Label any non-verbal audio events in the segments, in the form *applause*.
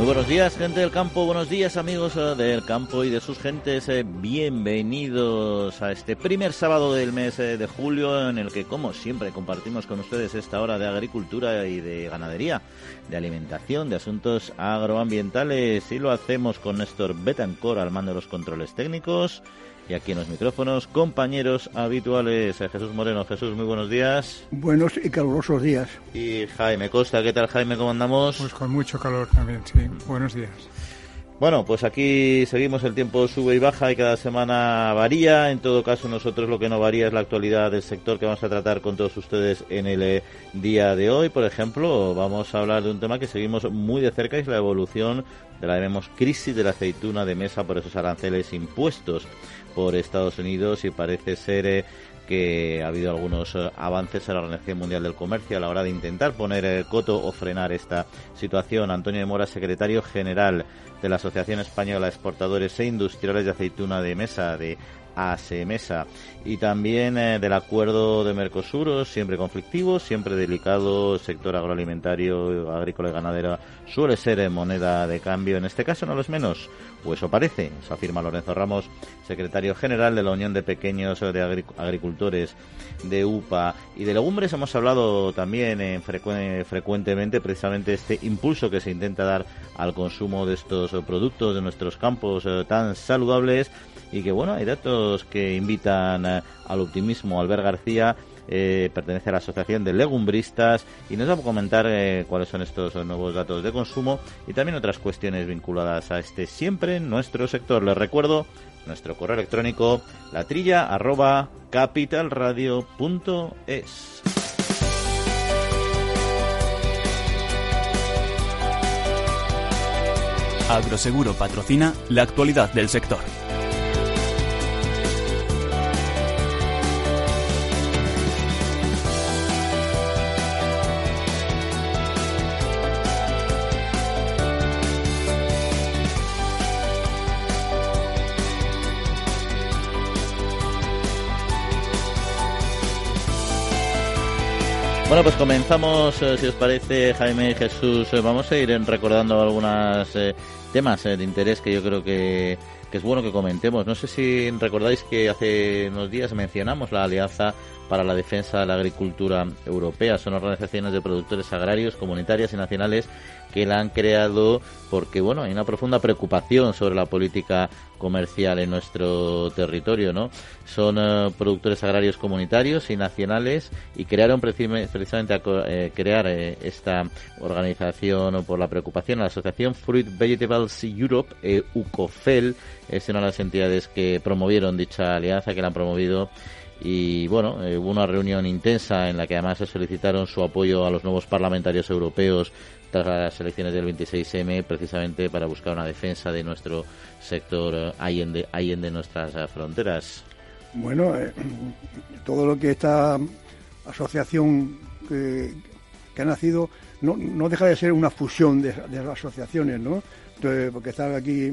Muy buenos días, gente del campo. Buenos días, amigos eh, del campo y de sus gentes. Eh, bienvenidos a este primer sábado del mes eh, de julio, en el que, como siempre, compartimos con ustedes esta hora de agricultura y de ganadería, de alimentación, de asuntos agroambientales. Y lo hacemos con Néstor Betancor al mando de los controles técnicos y aquí en los micrófonos, compañeros habituales. Eh, Jesús Moreno, Jesús, muy buenos días. Buenos y calurosos días. Y Jaime Costa, ¿qué tal Jaime? ¿Cómo andamos? Pues con mucho calor también, sí. Buenos días. Bueno, pues aquí seguimos, el tiempo sube y baja y cada semana varía. En todo caso, nosotros lo que no varía es la actualidad del sector que vamos a tratar con todos ustedes en el eh, día de hoy. Por ejemplo, vamos a hablar de un tema que seguimos muy de cerca y es la evolución de la llamemos crisis de la aceituna de mesa por esos aranceles impuestos por Estados Unidos y parece ser eh, que ha habido algunos eh, avances en la Organización Mundial del Comercio a la hora de intentar poner el coto o frenar esta situación. Antonio de Mora, secretario general de la Asociación Española de Exportadores e Industriales de Aceituna de Mesa de ASEMESA y también eh, del acuerdo de Mercosur, siempre conflictivo, siempre delicado, sector agroalimentario, agrícola y ganadero suele ser moneda de cambio, en este caso no lo es menos, o eso parece, afirma Lorenzo Ramos, secretario general de la Unión de Pequeños Agricultores de UPA y de legumbres. Hemos hablado también en frecuentemente precisamente este impulso que se intenta dar al consumo de estos productos de nuestros campos eh, tan saludables y que bueno, hay datos que invitan eh, al optimismo. Albert García eh, pertenece a la Asociación de Legumbristas y nos va a comentar eh, cuáles son estos nuevos datos de consumo y también otras cuestiones vinculadas a este siempre nuestro sector. Les recuerdo nuestro correo electrónico latrilla arroba. Agroseguro patrocina la actualidad del sector. Bueno, pues comenzamos, eh, si os parece, Jaime y Jesús. Eh, vamos a ir recordando algunos eh, temas de interés que yo creo que, que, es bueno que comentemos. No sé si recordáis que hace unos días mencionamos la Alianza para la Defensa de la Agricultura Europea. Son organizaciones de productores agrarios, comunitarias y nacionales que la han creado porque bueno hay una profunda preocupación sobre la política comercial en nuestro territorio no son eh, productores agrarios comunitarios y nacionales y crearon precisamente a eh, crear eh, esta organización por la preocupación la asociación Fruit Vegetables Europe UCOFEL es una de las entidades que promovieron dicha alianza que la han promovido y bueno, hubo una reunión intensa en la que además se solicitaron su apoyo a los nuevos parlamentarios europeos tras las elecciones del 26M, precisamente para buscar una defensa de nuestro sector eh, allende, de nuestras eh, fronteras. Bueno, eh, todo lo que esta asociación que, ha nacido no, no, deja de ser una fusión de, de asociaciones, ¿no? porque están aquí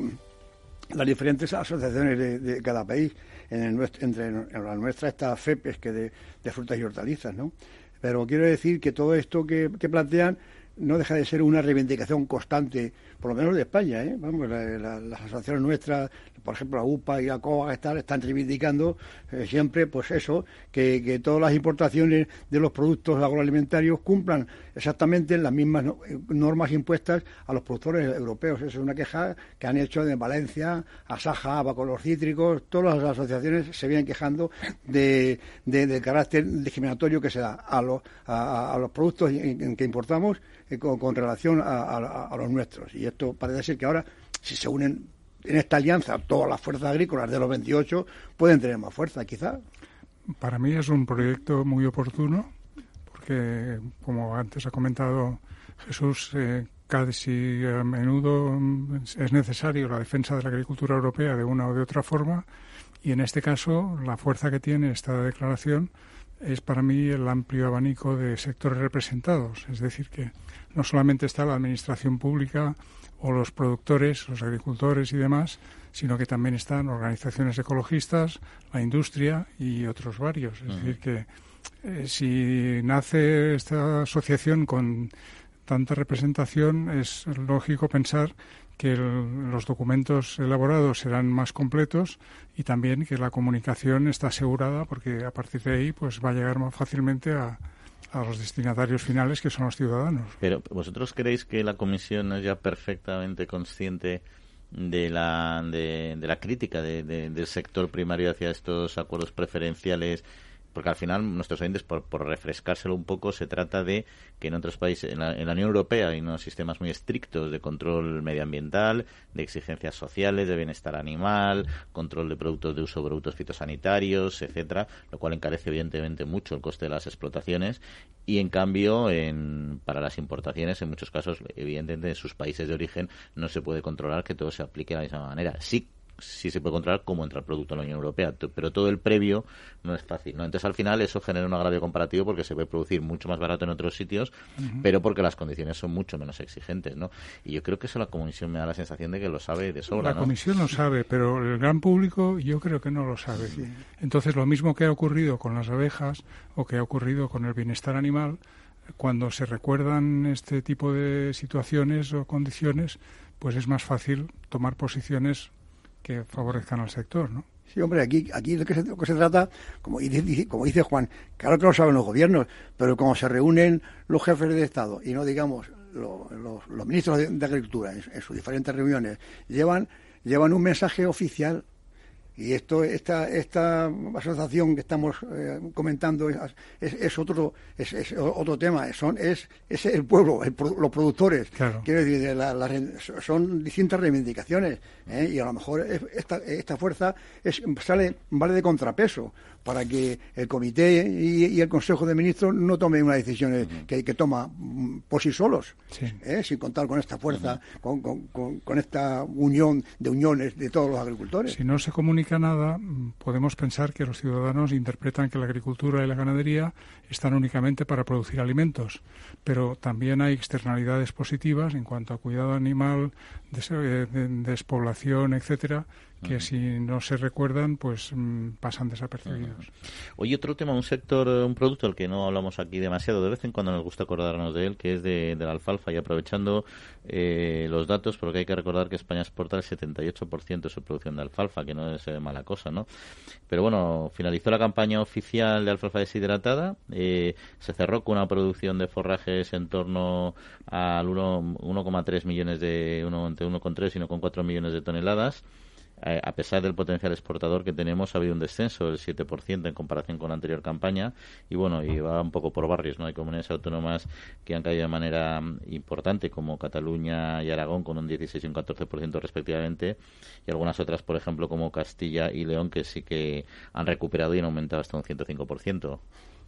las diferentes asociaciones de, cada país. En el, entre la nuestra está FEPES, que de, de, frutas y hortalizas, ¿no? Pero quiero decir que todo esto que, que plantean no deja de ser una reivindicación constante, por lo menos de España. ¿eh? Vamos, las asociaciones nuestras, por ejemplo, la UPA y la COA, están, están reivindicando eh, siempre, pues eso, que, todas las importaciones de los productos agroalimentarios cumplan exactamente las mismas normas impuestas a los productores europeos. Esa es una queja que han hecho en Valencia, Asaja, los Cítricos, todas las asociaciones se vienen quejando de, del carácter discriminatorio que se da a los, a, los productos que importamos eh, con, relación a, los nuestros. Y esto parece ser que ahora, si se unen en esta alianza todas las fuerzas agrícolas de los 28, pueden tener más fuerza, quizá. Para mí es un proyecto muy oportuno, porque, como antes ha comentado Jesús, eh, casi a menudo es necesario la defensa de la agricultura europea de una o de otra forma, y en este caso la fuerza que tiene esta declaración es para mí el amplio abanico de sectores representados. Es decir, que no solamente está la administración pública o los productores, los agricultores y demás, sino que también están organizaciones ecologistas, la industria y otros varios. Es decir, que eh, si nace esta asociación con tanta representación, es lógico pensar que los documentos elaborados serán más completos y también que la comunicación está asegurada porque a partir de ahí pues va a llegar más fácilmente a, los destinatarios finales que son los ciudadanos. Pero vosotros creéis que la comisión es ya perfectamente consciente de la de, la crítica del sector primario hacia estos acuerdos preferenciales porque al final nuestros oyentes, por, refrescárselo un poco, se trata de que en otros países, en la, Unión Europea hay unos sistemas muy estrictos de control medioambiental, de exigencias sociales, de bienestar animal, control de productos de uso, productos fitosanitarios, etcétera, lo cual encarece evidentemente mucho el coste de las explotaciones y en cambio en, para las importaciones en muchos casos evidentemente en sus países de origen no se puede controlar que todo se aplique de la misma manera. Sí sí se puede controlar cómo entra el producto en la Unión Europea, pero todo el previo no es fácil. ¿no? Entonces, al final, eso genera un agravio comparativo porque se puede producir mucho más barato en otros sitios, pero porque las condiciones son mucho menos exigentes. ¿no? Y yo creo que eso la Comisión me da la sensación de que lo sabe de sobra. La Comisión lo sabe, pero el gran público yo creo que no lo sabe. Entonces, lo mismo que ha ocurrido con las abejas o que ha ocurrido con el bienestar animal, cuando se recuerdan este tipo de situaciones o condiciones, pues es más fácil tomar posiciones que favorezcan al sector, ¿no? Sí, hombre, aquí, aquí lo, que se, lo que se trata, como dice, Juan, claro que lo saben los gobiernos, pero como se reúnen los jefes de Estado y no digamos los, ministros de, Agricultura en, sus diferentes reuniones, llevan, llevan un mensaje oficial y esto, esta, esta asociación que estamos eh, comentando es, es, otro, es, otro tema. Son, es, es el pueblo, los productores. Quiero decir, son distintas reivindicaciones. ¿eh? Y a lo mejor esta, esta fuerza es, sale, vale de contrapeso para que el comité y, el Consejo de Ministros no tomen una decisión que, que toma mm, por sí solos, ¿eh? sin contar con esta fuerza, con, con, esta unión de uniones de todos los agricultores. Si no se comunica nada, mm, podemos pensar que los ciudadanos interpretan que la agricultura y la ganadería están únicamente para producir alimentos, pero también hay externalidades positivas en cuanto a cuidado animal, eh, despoblación, etcétera, que si no se recuerdan, pues mm, pasan desapercibidos. Oye, otro tema, un sector, un producto al que no hablamos aquí demasiado, de vez en cuando nos gusta acordarnos de él, que es de, la alfalfa, y aprovechando eh, los datos, porque hay que recordar que España exporta el 78% de su producción de alfalfa, que no es eh, mala cosa, ¿no? Pero bueno, finalizó la campaña oficial de alfalfa deshidratada, eh, se cerró con una producción de forrajes en torno al 1,3 millones de, uno, entre 1,3 y 1,4 millones de toneladas. Eh, a pesar del potencial exportador que tenemos, ha habido un descenso del 7% en comparación con la anterior campaña. Y bueno, y va un poco por barrios, ¿no? Hay comunidades autónomas que han caído de manera mm, importante, como Cataluña y Aragón, con un 16 y un 14% respectivamente. Y algunas otras, por ejemplo, como Castilla y León, que sí que han recuperado y han aumentado hasta un 105%.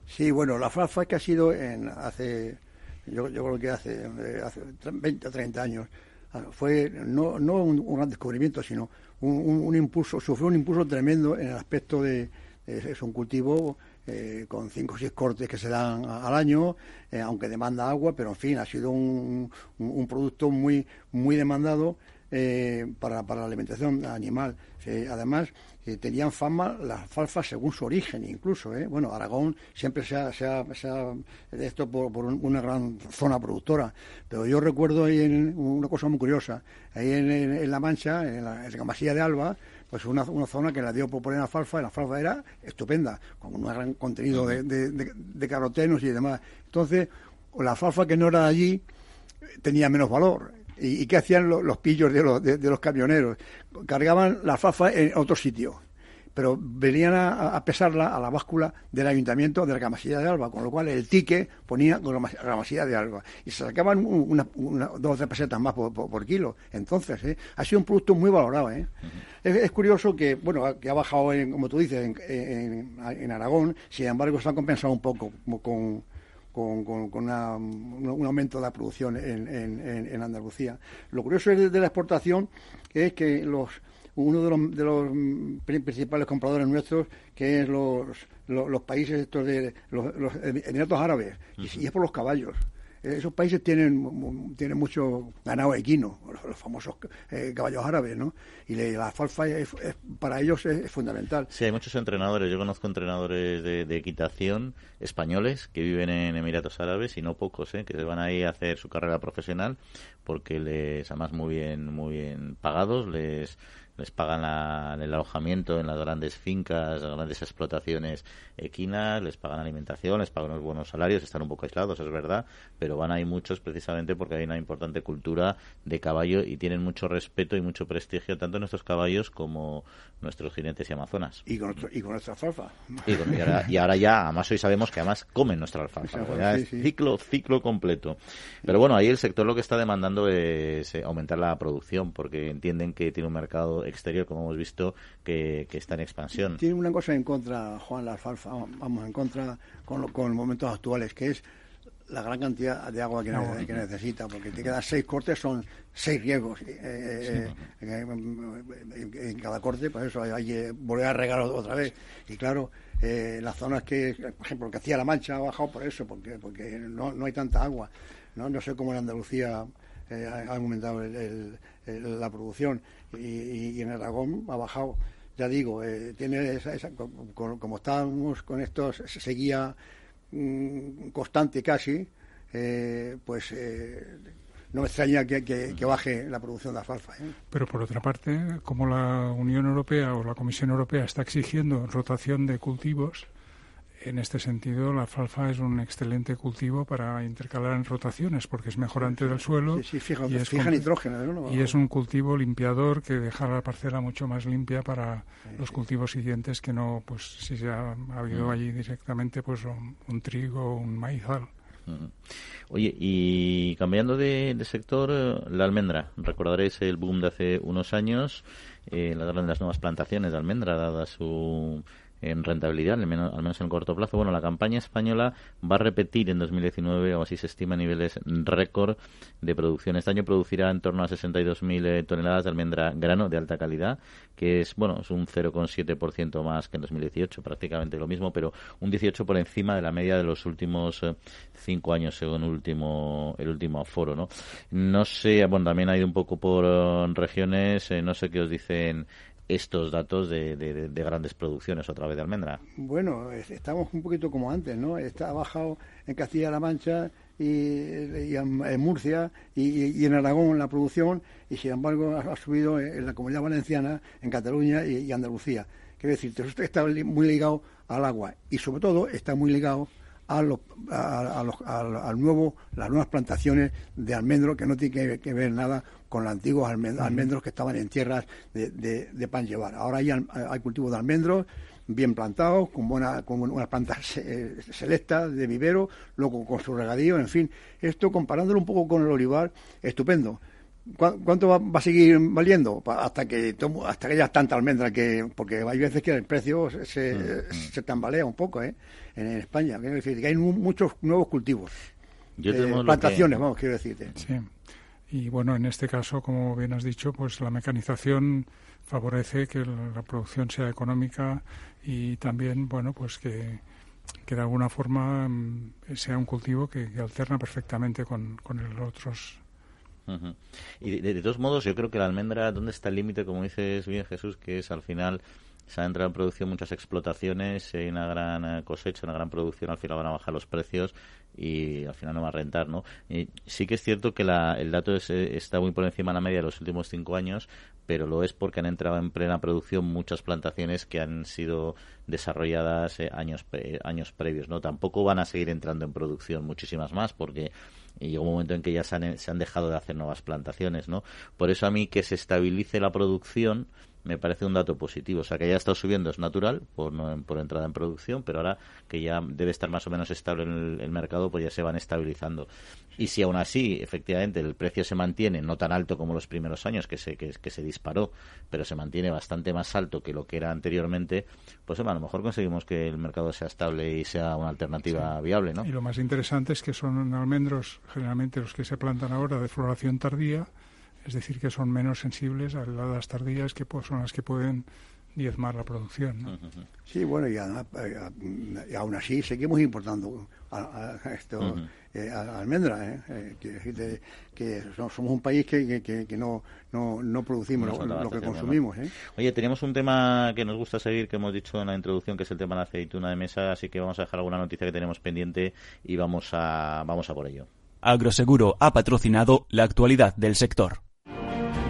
Sí, bueno, la FAFA que ha sido en hace, yo, yo creo que hace, eh, hace 20 o 30 años, ah, fue no, no un gran descubrimiento, sino un, impulso, sufrió un impulso tremendo en el aspecto de, es un cultivo eh, con cinco o seis cortes que se dan al año, eh, aunque demanda agua, pero en fin, ha sido un, un producto muy, muy demandado eh, para, para, la alimentación animal. además, eh, tenían fama las alfalfas según su origen, incluso. ¿eh? Bueno, Aragón siempre se ha, se esto por, una gran zona productora, pero yo recuerdo ahí en, una cosa muy curiosa, ahí en, La Mancha, en la, en de Alba, pues una, una, zona que la dio por poner alfalfa, y la alfalfa era estupenda, con un gran contenido de, de, carotenos y demás. Entonces, la alfalfa que no era de allí tenía menos valor ¿Y, qué hacían los, pillos de los, de, los, camioneros? Cargaban la fafa en otro sitio, pero venían a, pesarla a la báscula del ayuntamiento de la Camasilla de Alba, con lo cual el tique ponía con la Camasilla de Alba y se sacaban una, dos o tres pesetas más por, kilo. Entonces, ¿eh? ha sido un producto muy valorado. ¿eh? es, curioso que, bueno, que ha bajado, en, como tú dices, en, en, Aragón, sin embargo, se ha compensado un poco con con, con, un aumento de la producción en, en, Andalucía. Lo curioso de, la exportación es que los uno de los, de los principales compradores nuestros, que es los, los, países estos de los, los Emiratos Árabes, y es por los caballos. Eh, esos países tienen, tienen mucho ganado equino, *laughs* los, famosos eh, caballos árabes, ¿no? Y la alfalfa para ellos es, fundamental. Sí, hay muchos entrenadores. Yo conozco entrenadores de, equitación españoles que viven en Emiratos Árabes y no pocos, ¿eh? que se van ahí a hacer su carrera profesional porque les, además muy bien, muy bien pagados, les les pagan el alojamiento en las grandes fincas, las grandes explotaciones equinas, les pagan alimentación, les pagan unos buenos salarios, están un poco aislados, es verdad, pero van ahí muchos precisamente porque hay una importante cultura de caballo y tienen mucho respeto y mucho prestigio tanto nuestros caballos como nuestros jinetes y amazonas. Y con, y con nuestra alfalfa. Y, ahora, ya, además hoy sabemos que además comen nuestra alfalfa. es ciclo, ciclo completo. Pero bueno, ahí el sector lo que está demandando es eh, aumentar la producción porque entienden que tiene un mercado exterior, como hemos visto, que, está en expansión. Tiene una cosa en contra, Juan, la alfalfa, vamos, en contra con, con los momentos actuales, que es la gran cantidad de agua que, necesita, porque te quedan seis cortes, son seis riegos. Eh, eh, eh, en, cada corte, pues eso, hay, que volver a regar otra vez. Y claro, las zonas que, por ejemplo, que hacía La Mancha ha bajado por eso, porque porque no, no hay tanta agua. No, no sé cómo en Andalucía ha aumentado la producción y, en Aragón ha bajado. Ya digo, tiene esa, como, estábamos con esto, seguía mm, constante casi, eh, pues eh, no me extraña que, baje la producción de alfalfa. ¿eh? Pero por otra parte, como la Unión Europea o la Comisión Europea está exigiendo rotación de cultivos, en este sentido, la alfalfa es un excelente cultivo para intercalar en rotaciones porque es mejorante del suelo sí, fija, y, es nitrógeno, y es un cultivo limpiador que deja la parcela mucho más limpia para los cultivos siguientes que no, pues si se ha, habido mm. allí directamente pues un, trigo o un maizal. Mm. Oye, y cambiando de, sector, eh, la almendra. Recordaréis el boom de hace unos años, eh, las grandes nuevas plantaciones de almendra, dada su en rentabilidad, al menos, en corto plazo. Bueno, la campaña española va a repetir en 2019, o así se estima, niveles récord de producción. Este año producirá en torno a 62.000 eh, toneladas de almendra grano de alta calidad, que es, bueno, es un 0,7% más que en 2018, prácticamente lo mismo, pero un 18 por encima de la media de los últimos eh, cinco años, según el último, el último aforo, ¿no? No sé, bueno, también ha ido un poco por eh, regiones, no sé qué os dicen estos datos de, de, grandes producciones otra vez de almendra? Bueno, estamos un poquito como antes, ¿no? Está bajado en Castilla-La Mancha y, en, Murcia y, en Aragón la producción y sin embargo ha, subido en la Comunidad Valenciana, en Cataluña y, Andalucía. Quiero decir, está muy ligado al agua y sobre todo está muy ligado a, los, a, los, al nuevo, las nuevas plantaciones de almendro que no tiene que, ver nada con los antiguos almendros que estaban en tierras de, de, pan llevar. Ahora hay, hay cultivos de almendros bien plantados, con, buena, con unas plantas *laughs* eh, selectas de vivero, luego con su regadío, en fin. Esto comparándolo un poco con el olivar, estupendo. ¿Cuánto va, a seguir valiendo? Hasta que hasta que haya tanta almendra que porque hay veces que el precio se, mm. se tambalea un poco ¿eh? En, España. Quiero decir que hay muchos nuevos cultivos, Yo eh, plantaciones, vamos, quiero decirte. Sí. Y bueno, en este caso, como bien has dicho, pues la mecanización favorece que la producción sea económica y también, bueno, pues que, que de alguna forma mm, sea un cultivo que, alterna perfectamente con, con los otros y de, todos modos, yo creo que la almendra, ¿dónde está el límite? Como dices bien Jesús, que es al final se ha entrado en producción muchas explotaciones, hay una gran eh, cosecha, una gran producción, al final van a bajar los precios y al final no va a rentar, ¿no? Y sí que es cierto que la, el dato eh, está muy por encima de la media de los últimos cinco años, pero lo es porque han entrado en plena producción muchas plantaciones que han sido desarrolladas eh, años, años previos, ¿no? Tampoco van a seguir entrando en producción muchísimas más porque llegó un momento en que ya se han, se han dejado de hacer nuevas plantaciones, ¿no? Por eso a mí que se estabilice la producción me parece un dato positivo. O sea, que ya ha estado subiendo es natural por, por entrada en producción, pero ahora que ya debe estar más o menos estable en el, mercado, pues ya se van estabilizando. Y si aún así, efectivamente, el precio se mantiene no tan alto como los primeros años, que se, que, se disparó, pero se mantiene bastante más alto que lo que era anteriormente, pues a lo mejor conseguimos que el mercado sea estable y sea una alternativa viable, ¿no? Y lo más interesante es que son almendros, generalmente los que se plantan ahora de floración tardía, es decir, que son menos sensibles a las tardías que pues, son las que pueden diezmar la producción. ¿no? Sí, bueno, y, aún así seguimos importando a, esto, eh, almendras, ¿eh? eh que, somos un país que, que, no, no, no producimos lo, que consumimos. ¿eh? Oye, tenemos un tema que nos gusta seguir, que hemos dicho en la introducción, que es el tema de la aceituna de mesa, así que vamos a dejar alguna noticia que tenemos pendiente y vamos a, vamos a por ello. Agroseguro ha patrocinado la actualidad del sector.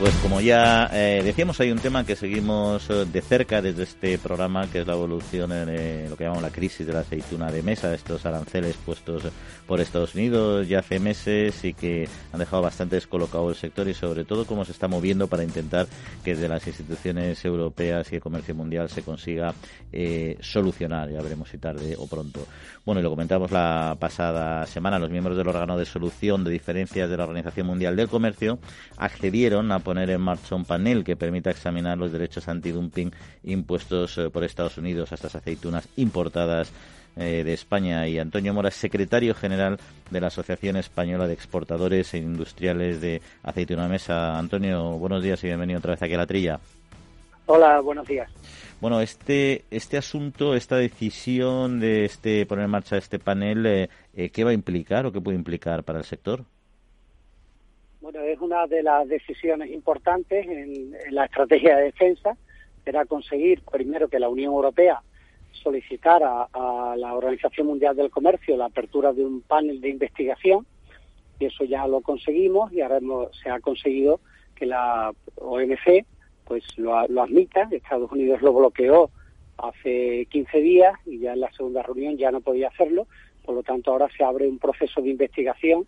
Pues como ya eh, decíamos, hay un tema que seguimos eh, de cerca desde este programa, que es la evolución eh, lo que llamamos la crisis de la aceituna de mesa, estos aranceles puestos por Estados Unidos ya hace meses y que han dejado bastante descolocado el sector y sobre todo cómo se está moviendo para intentar que desde las instituciones europeas y el comercio mundial se consiga solucionar, ya veremos si tarde o pronto. Bueno, y lo comentamos la pasada semana, los miembros del órgano de solución de diferencias de la Organización Mundial del Comercio accedieron a poner en marcha un panel que permita examinar los derechos antidumping impuestos eh, por Estados Unidos a estas aceitunas importadas eh, de España y Antonio Mora, secretario general de la Asociación Española de Exportadores e Industriales de Aceituna Mesa. Antonio, buenos días y bienvenido otra vez aquí a la trilla. Hola, buenos días. Bueno, este, este asunto, esta decisión de este poner en marcha este panel, eh, ¿qué va a implicar o qué puede implicar para el sector? Bueno, es una de las decisiones importantes en, la estrategia de defensa. Era conseguir primero que la Unión Europea solicitara a, la Organización Mundial del Comercio la apertura de un panel de investigación y eso ya lo conseguimos y ahora se ha conseguido que la OMC pues lo, lo admita. Estados Unidos lo bloqueó hace 15 días y ya en la segunda reunión ya no podía hacerlo. Por lo tanto, ahora se abre un proceso de investigación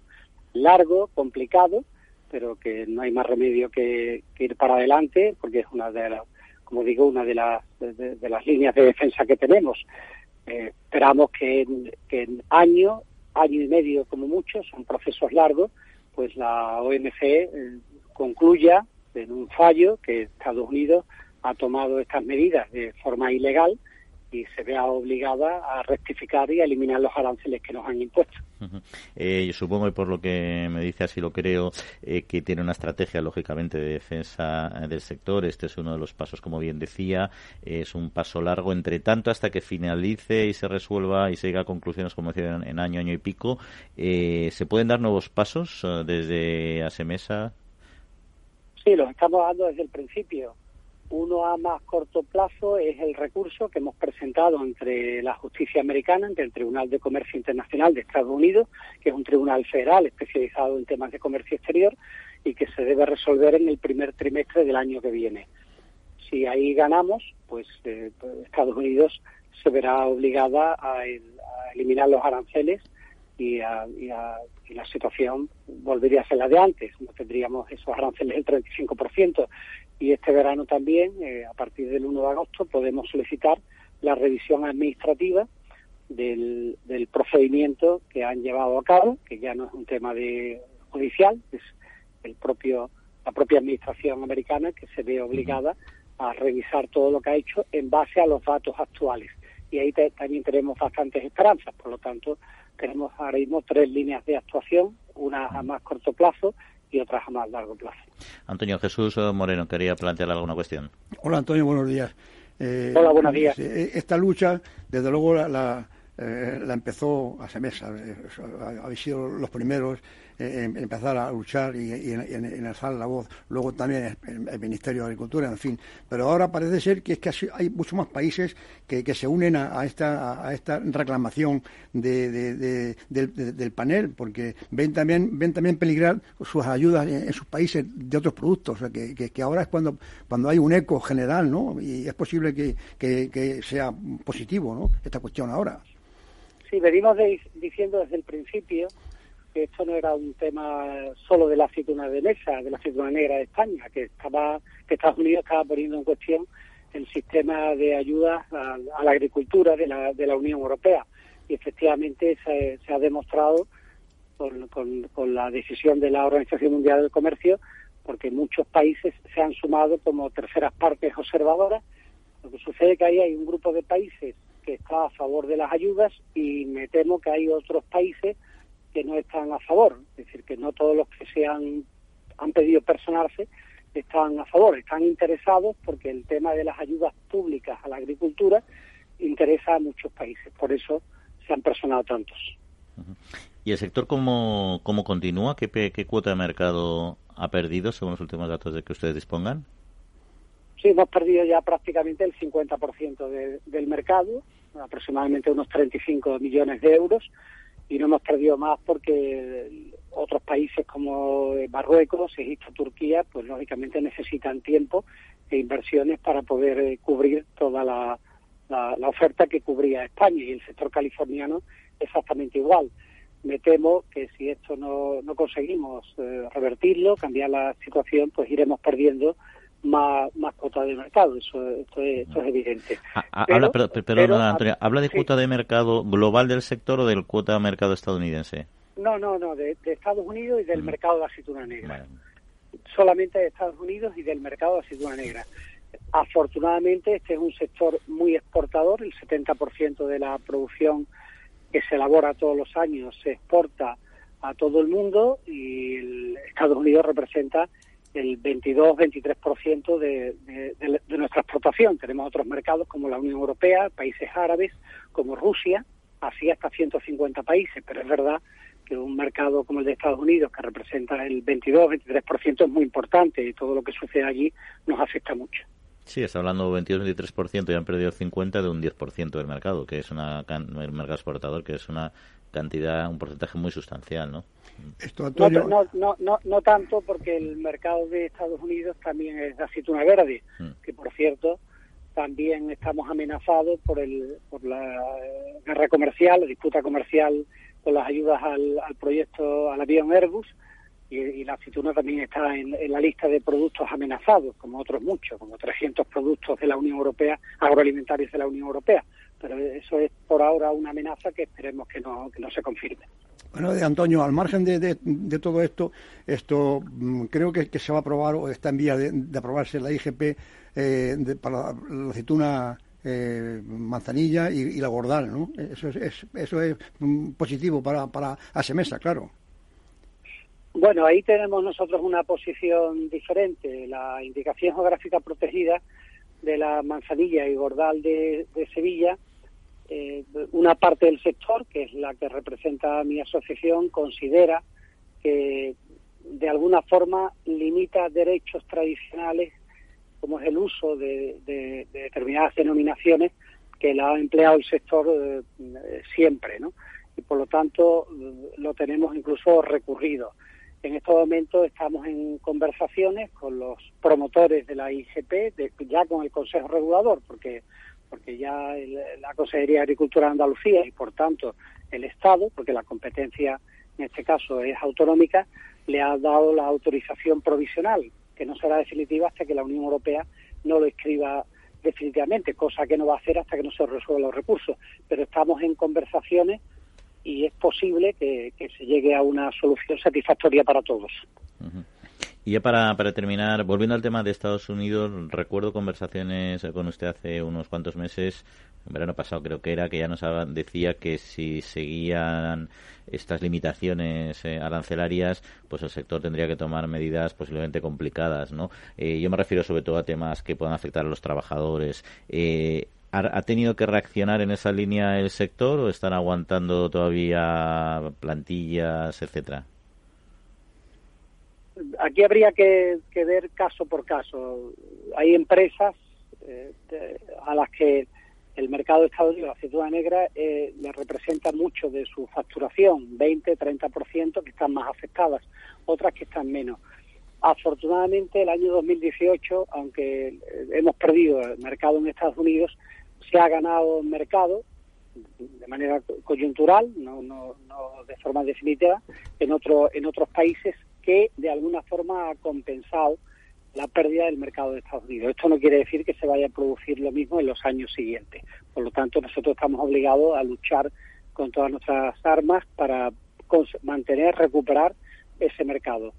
largo, complicado, pero que no hay más remedio que, ir para adelante, porque es una de las, como digo, una de las, de, las líneas de defensa que tenemos. Eh, esperamos que en, que en año, año y medio como mucho, son procesos largos, pues la OMC eh, concluya en un fallo que Estados Unidos ha tomado estas medidas de forma ilegal y se vea obligada a rectificar y a eliminar los aranceles que nos han impuesto. Eh, yo supongo, y por lo que me dice así lo creo, eh, que tiene una estrategia, lógicamente, de defensa eh, del sector. Este es uno de los pasos, como bien decía, es un paso largo. Entre tanto, hasta que finalice y se resuelva y se llegue a conclusiones, como decía, en, año, año y pico, ¿se pueden dar nuevos pasos desde ASEMESA? Sí, los estamos dando desde el principio. Uno a más corto plazo es el recurso que hemos presentado entre la justicia americana, entre el Tribunal de Comercio Internacional de Estados Unidos, que es un tribunal federal especializado en temas de comercio exterior y que se debe resolver en el primer trimestre del año que viene. Si ahí ganamos, pues, eh, Estados Unidos se verá obligada a, eliminar los aranceles y, y, la situación volvería a ser la de antes. No tendríamos esos aranceles del 35% y este verano también, eh, a partir del 1 de agosto, podemos solicitar la revisión administrativa del, procedimiento que han llevado a cabo, que ya no es un tema de judicial, es el propio la propia administración americana que se ve obligada a revisar todo lo que ha hecho en base a los datos actuales. Y ahí también tenemos bastantes esperanzas. Por lo tanto, tenemos ahora mismo tres líneas de actuación, una a más corto plazo y otras a más largo plazo. Antonio Jesús Moreno, quería plantear alguna cuestión. Hola Antonio, buenos días. Eh, Hola, buenos días. Eh, esta lucha, desde luego, la, eh, la empezó a Semesa, habéis sido los primeros en empezar a luchar y, en, alzar la voz, luego también el, Ministerio de Agricultura, en fin. Pero ahora parece ser que es que hay muchos más países que, se unen a, esta, a esta reclamación de, del, panel, porque ven también, ven también peligrar sus ayudas en, sus países de otros productos. O sea, que, que, ahora es cuando, cuando hay un eco general, ¿no? Y es posible que, que sea positivo, ¿no? Esta cuestión ahora. Sí, venimos diciendo desde el principio que esto no era un tema solo de la aceituna de mesa, de la aceituna negra de España, que estaba que Estados Unidos estaba poniendo en cuestión el sistema de ayuda a, la agricultura de la, de la Unión Europea. Y efectivamente se, ha demostrado con, con, la decisión de la Organización Mundial del Comercio, porque muchos países se han sumado como terceras partes observadoras. Lo que sucede es que ahí hay un grupo de países que está a favor de las ayudas y me temo que hay otros países que no están a favor. Es decir, que no todos los que se han, han pedido personarse están a favor, están interesados porque el tema de las ayudas públicas a la agricultura interesa a muchos países. Por eso se han personado tantos. ¿Y el sector cómo, cómo continúa? ¿Qué, ¿Qué cuota de mercado ha perdido según los últimos datos de que ustedes dispongan? Sí, hemos perdido ya prácticamente el 50% del mercado, aproximadamente unos 35 millones de euros, y no hemos perdido más porque otros países como Marruecos, Egipto, Turquía, pues lógicamente necesitan tiempo e inversiones para poder eh, cubrir toda la, oferta que cubría España y el sector californiano exactamente igual. Me temo que si esto no, no conseguimos eh, revertirlo, cambiar la situación, pues iremos perdiendo más, más cuota de mercado. Eso, esto, es, evidente. Ah, ah, habla, pero, ¿habla de cuota de mercado global del sector o del cuota de mercado estadounidense? No, no, no, de, Estados Unidos y del mm. mercado de aceituna negra. Solamente de Estados Unidos y del mercado de aceituna negra. Afortunadamente, este es un sector muy exportador. El 70% de la producción que se elabora todos los años se exporta a todo el mundo y el Estados Unidos representa el 22-23% de, de, de, nuestra exportación. Tenemos otros mercados como la Unión Europea, países árabes, como Rusia, así hasta 150 países, pero es verdad que un mercado como el de Estados Unidos, que representa el 22-23%, es muy importante y todo lo que sucede allí nos afecta mucho. Sí, está hablando de 22-23% y han perdido 50 de un 10% del mercado, que es una, el mercado exportador, que es una cantidad, un porcentaje muy sustancial, ¿no? Esto, no, no, no, no, tanto porque el mercado de Estados Unidos también es de aceituna verde, mm. que por cierto también estamos amenazados por, el, por la guerra comercial, la disputa comercial con las ayudas al, al proyecto, al avión Airbus, y, la aceituna también está en, la lista de productos amenazados, como otros muchos, como 300 productos de la Unión Europea, agroalimentarios de la Unión Europea. Pero eso es por ahora una amenaza que esperemos que no, que no se confirme. Bueno, de Antonio, al margen de, de, todo esto, esto mm, creo que, que, se va a aprobar o está en vía de, aprobarse la IGP eh, para la aceituna eh, manzanilla y, la gordal, ¿no? Eso es, eso es mm, positivo para, para Asemesa, claro. Bueno, ahí tenemos nosotros una posición diferente. La indicación geográfica protegida de la manzanilla y gordal de, Sevilla, eh, una parte del sector, que es la que representa mi asociación, considera que de alguna forma limita derechos tradicionales, como es el uso de, determinadas denominaciones que la ha empleado el sector eh, siempre, ¿no? Y por lo tanto lo tenemos incluso recurrido. En estos momentos estamos en conversaciones con los promotores de la IGP, ya con el Consejo Regulador, porque porque ya la Consejería de Agricultura de Andalucía y por tanto el Estado, porque la competencia en este caso es autonómica, le ha dado la autorización provisional, que no será definitiva hasta que la Unión Europea no lo escriba definitivamente, cosa que no va a hacer hasta que no se resuelvan los recursos. Pero estamos en conversaciones y es posible que, se llegue a una solución satisfactoria para todos. Y ya para, para terminar, volviendo al tema de Estados Unidos, recuerdo conversaciones con usted hace unos cuantos meses, en verano pasado creo que era, que ya nos decía que si seguían estas limitaciones eh, arancelarias, pues el sector tendría que tomar medidas posiblemente complicadas, ¿no? Eh, yo me refiero sobre todo a temas que puedan afectar a los trabajadores. Eh, ¿Ha tenido que reaccionar en esa línea el sector o están aguantando todavía plantillas, etcétera? Aquí habría que, ver caso por caso. Hay empresas eh, a las que el mercado de Estados Unidos, la aceituna negra, eh, le representa mucho de su facturación, 20, 30%, que están más afectadas, otras que están menos. Afortunadamente, el año 2018, aunque hemos perdido el mercado en Estados Unidos, se ha ganado mercado de manera coyuntural, no, no, no de forma definitiva, en, otro, en otros países que de alguna forma ha compensado la pérdida del mercado de Estados Unidos. Esto no quiere decir que se vaya a producir lo mismo en los años siguientes. Por lo tanto, nosotros estamos obligados a luchar con todas nuestras armas para mantener, recuperar ese mercado.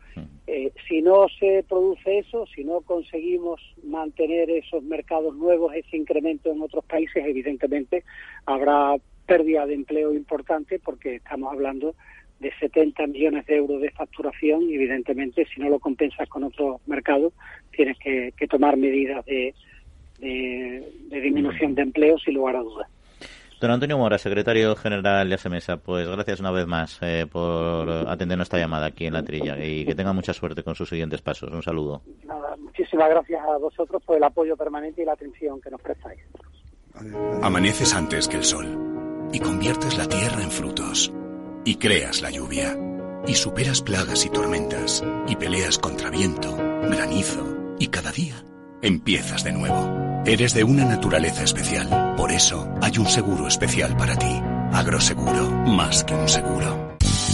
Eh, si no se produce eso, si no conseguimos mantener esos mercados nuevos, ese incremento en otros países, evidentemente habrá pérdida de empleo importante porque estamos hablando de 70 millones de euros de facturación y evidentemente si no lo compensas con otros mercados tienes que, tomar medidas de, de disminución de empleo sin lugar a dudas. Don Antonio Mora, secretario general de ASEMESA, pues gracias una vez más eh, por atender nuestra llamada aquí en la trilla y que tenga mucha suerte con sus siguientes pasos. Un saludo. muchísimas gracias a vosotros por el apoyo permanente y la atención que nos prestáis. Amaneces antes que el sol y conviertes la tierra en frutos y creas la lluvia y superas plagas y tormentas y peleas contra viento, granizo y cada día empiezas de nuevo. Eres de una naturaleza especial. Por eso hay un seguro especial para ti. Agroseguro, más que un seguro.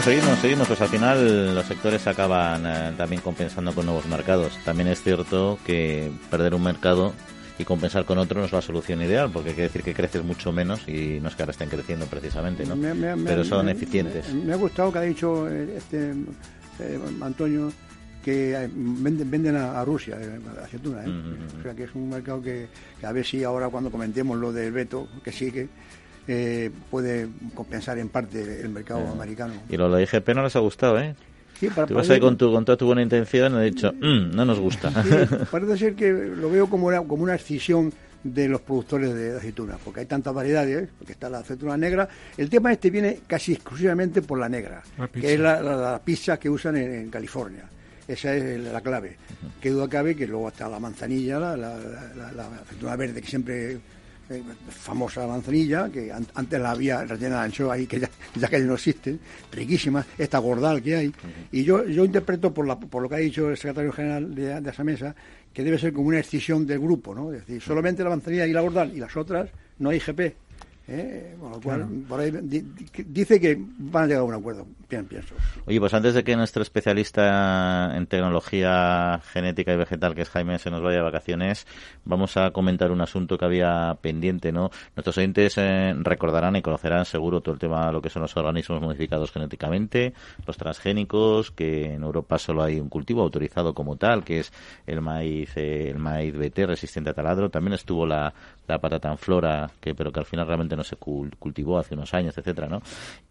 Bueno, seguimos, seguimos. Pues al final los sectores acaban eh, también compensando con nuevos mercados. También es cierto que perder un mercado y compensar con otro no es la solución ideal, porque quiere decir que creces mucho menos y no es que ahora estén creciendo precisamente, ¿no? Pero son eficientes. Me, ha gustado que ha dicho eh, este eh, Antonio que venden, venden a, Rusia la aceituna, ¿eh? o sea que es un mercado que, que, a ver si ahora cuando comentemos lo del veto que sigue eh, puede compensar en parte el mercado ah. americano. Y lo de IGP no les ha gustado, ¿eh? Sí, Tú vas ahí con, tu, con toda tu buena intención y he dicho, mm, no nos gusta. parece ser que lo veo como una, como una excisión de los productores de aceitunas, porque hay tantas variedades, porque está la aceituna negra. El tema este viene casi exclusivamente por la negra, que es la, pizza que usan en, California. Esa es la clave. Qué duda cabe que luego está la manzanilla, la, la, aceituna verde que siempre eh, famosa manzanilla, que antes la había rellena de anchoa ahí, que ya, ya que no existe, riquísima, esta gordal que hay. Y yo, yo interpreto, por, la, por lo que ha dicho el secretario general de, de esa mesa, que debe ser como una excisión del grupo, ¿no? Es decir, solamente la manzanilla y la gordal y las otras no hay GP. ¿eh? lo cual, por ahí dice que van a llegar a un acuerdo, bien pienso. Oye, pues antes de que nuestro especialista en tecnología genética y vegetal, que es Jaime, se nos vaya de vacaciones, vamos a comentar un asunto que había pendiente, ¿no? Nuestros oyentes eh, recordarán y conocerán seguro todo el tema de lo que son los organismos modificados genéticamente, los transgénicos, que en Europa solo hay un cultivo autorizado como tal, que es el maíz, eh, el maíz BT resistente a taladro. También estuvo la, la patata en flora, que pero que al final realmente no se cultivó hace unos años, etcétera, ¿no?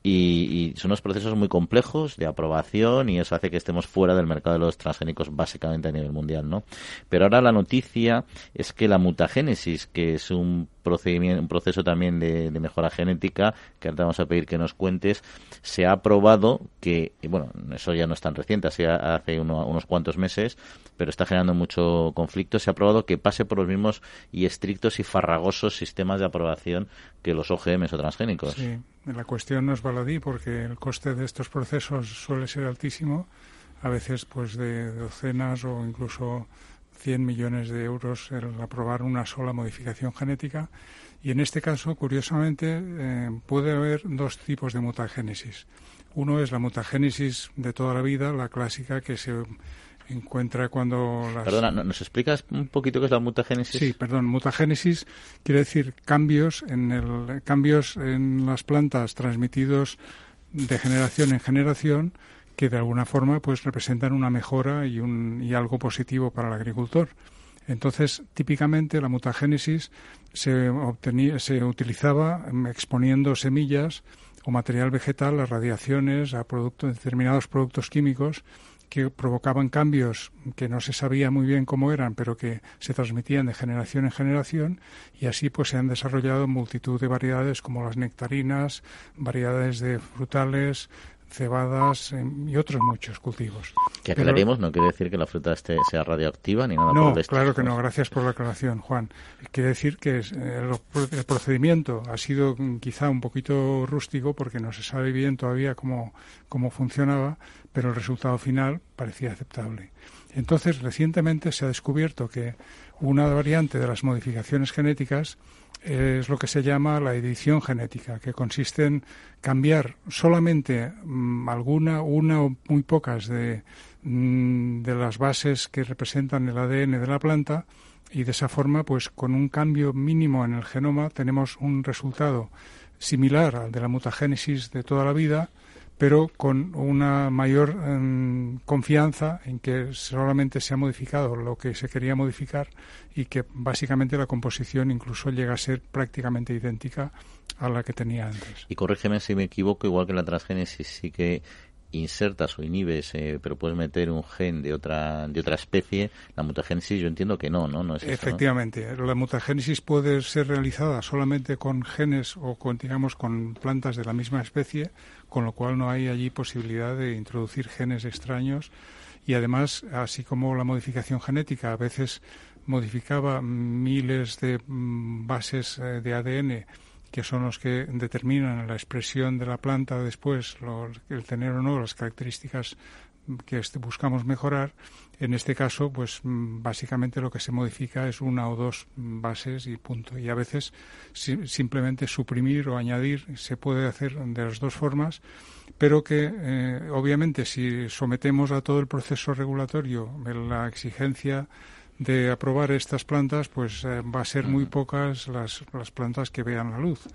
Y, son unos procesos muy complejos de aprobación y eso hace que estemos fuera del mercado de los transgénicos básicamente a nivel mundial, ¿no? Pero ahora la noticia es que la mutagénesis, que es un procedimiento, un proceso también de, mejora genética, que ahora vamos a pedir que nos cuentes, se ha probado que, y bueno, eso ya no es tan reciente, hace, hace unos cuantos meses, pero está generando mucho conflicto, se ha probado que pase por los mismos y estrictos y farragosos sistemas de aprobación que los OGMs o transgénicos. Sí, la cuestión no es baladí porque el coste de estos procesos suele ser altísimo, a veces pues de docenas o incluso 100 millones de euros el aprobar una sola modificación genética. Y en este caso, curiosamente, eh, puede haber dos tipos de mutagénesis. Uno es la mutagénesis de toda la vida, la clásica que se encuentra cuando las... Perdona, ¿nos explicas un poquito qué es la mutagénesis? Sí, perdón, mutagénesis quiere decir cambios en, el, cambios en las plantas transmitidos de generación en generación que de alguna forma pues representan una mejora y, un, y algo positivo para el agricultor. Entonces, típicamente la mutagénesis se, obtenía, se utilizaba exponiendo semillas o material vegetal a radiaciones, a productos, determinados productos químicos que provocaban cambios que no se sabía muy bien cómo eran, pero que se transmitían de generación en generación y así pues se han desarrollado multitud de variedades como las nectarinas, variedades de frutales, cebadas em, y otros muchos cultivos. Que aclaremos, no quiere decir que la fruta esté, sea radioactiva ni nada no, por el claro que no. Gracias por la aclaración, Juan. Quiere decir que eh, el, procedimiento ha sido mm, quizá un poquito rústico porque no se sabe bien todavía cómo, cómo funcionaba, pero el resultado final parecía aceptable. Entonces, recientemente se ha descubierto que una variante de las modificaciones genéticas es lo que se llama la edición genética, que consiste en cambiar solamente mm, alguna, una o muy pocas de, mm, de las bases que representan el ADN de la planta y de esa forma, pues con un cambio mínimo en el genoma tenemos un resultado similar al de la mutagénesis de toda la vida, pero con una mayor em, confianza en que solamente se ha modificado lo que se quería modificar y que básicamente la composición incluso llega a ser prácticamente idéntica a la que tenía antes. Y corrígeme si me equivoco, igual que la transgénesis sí que insertas o inhibes, eh, pero puedes meter un gen de otra de otra especie, la mutagénesis yo entiendo que no, ¿no? no es Efectivamente, la mutagénesis puede ser realizada solamente con genes o con, digamos, con plantas de la misma especie, con lo cual no hay allí posibilidad de introducir genes extraños y además, así como la modificación genética a veces modificaba miles de mm, bases eh, de ADN que son los que determinan la expresión de la planta después, el tener o no las características que buscamos mejorar. En este caso, pues mm, básicamente lo que se modifica es una o dos bases y punto. Y a veces simplemente suprimir o añadir se puede hacer de las dos formas, pero que eh, obviamente si sometemos a todo el proceso regulatorio la exigencia de aprobar estas plantas, pues eh, va a ser muy pocas las, las plantas que vean la luz.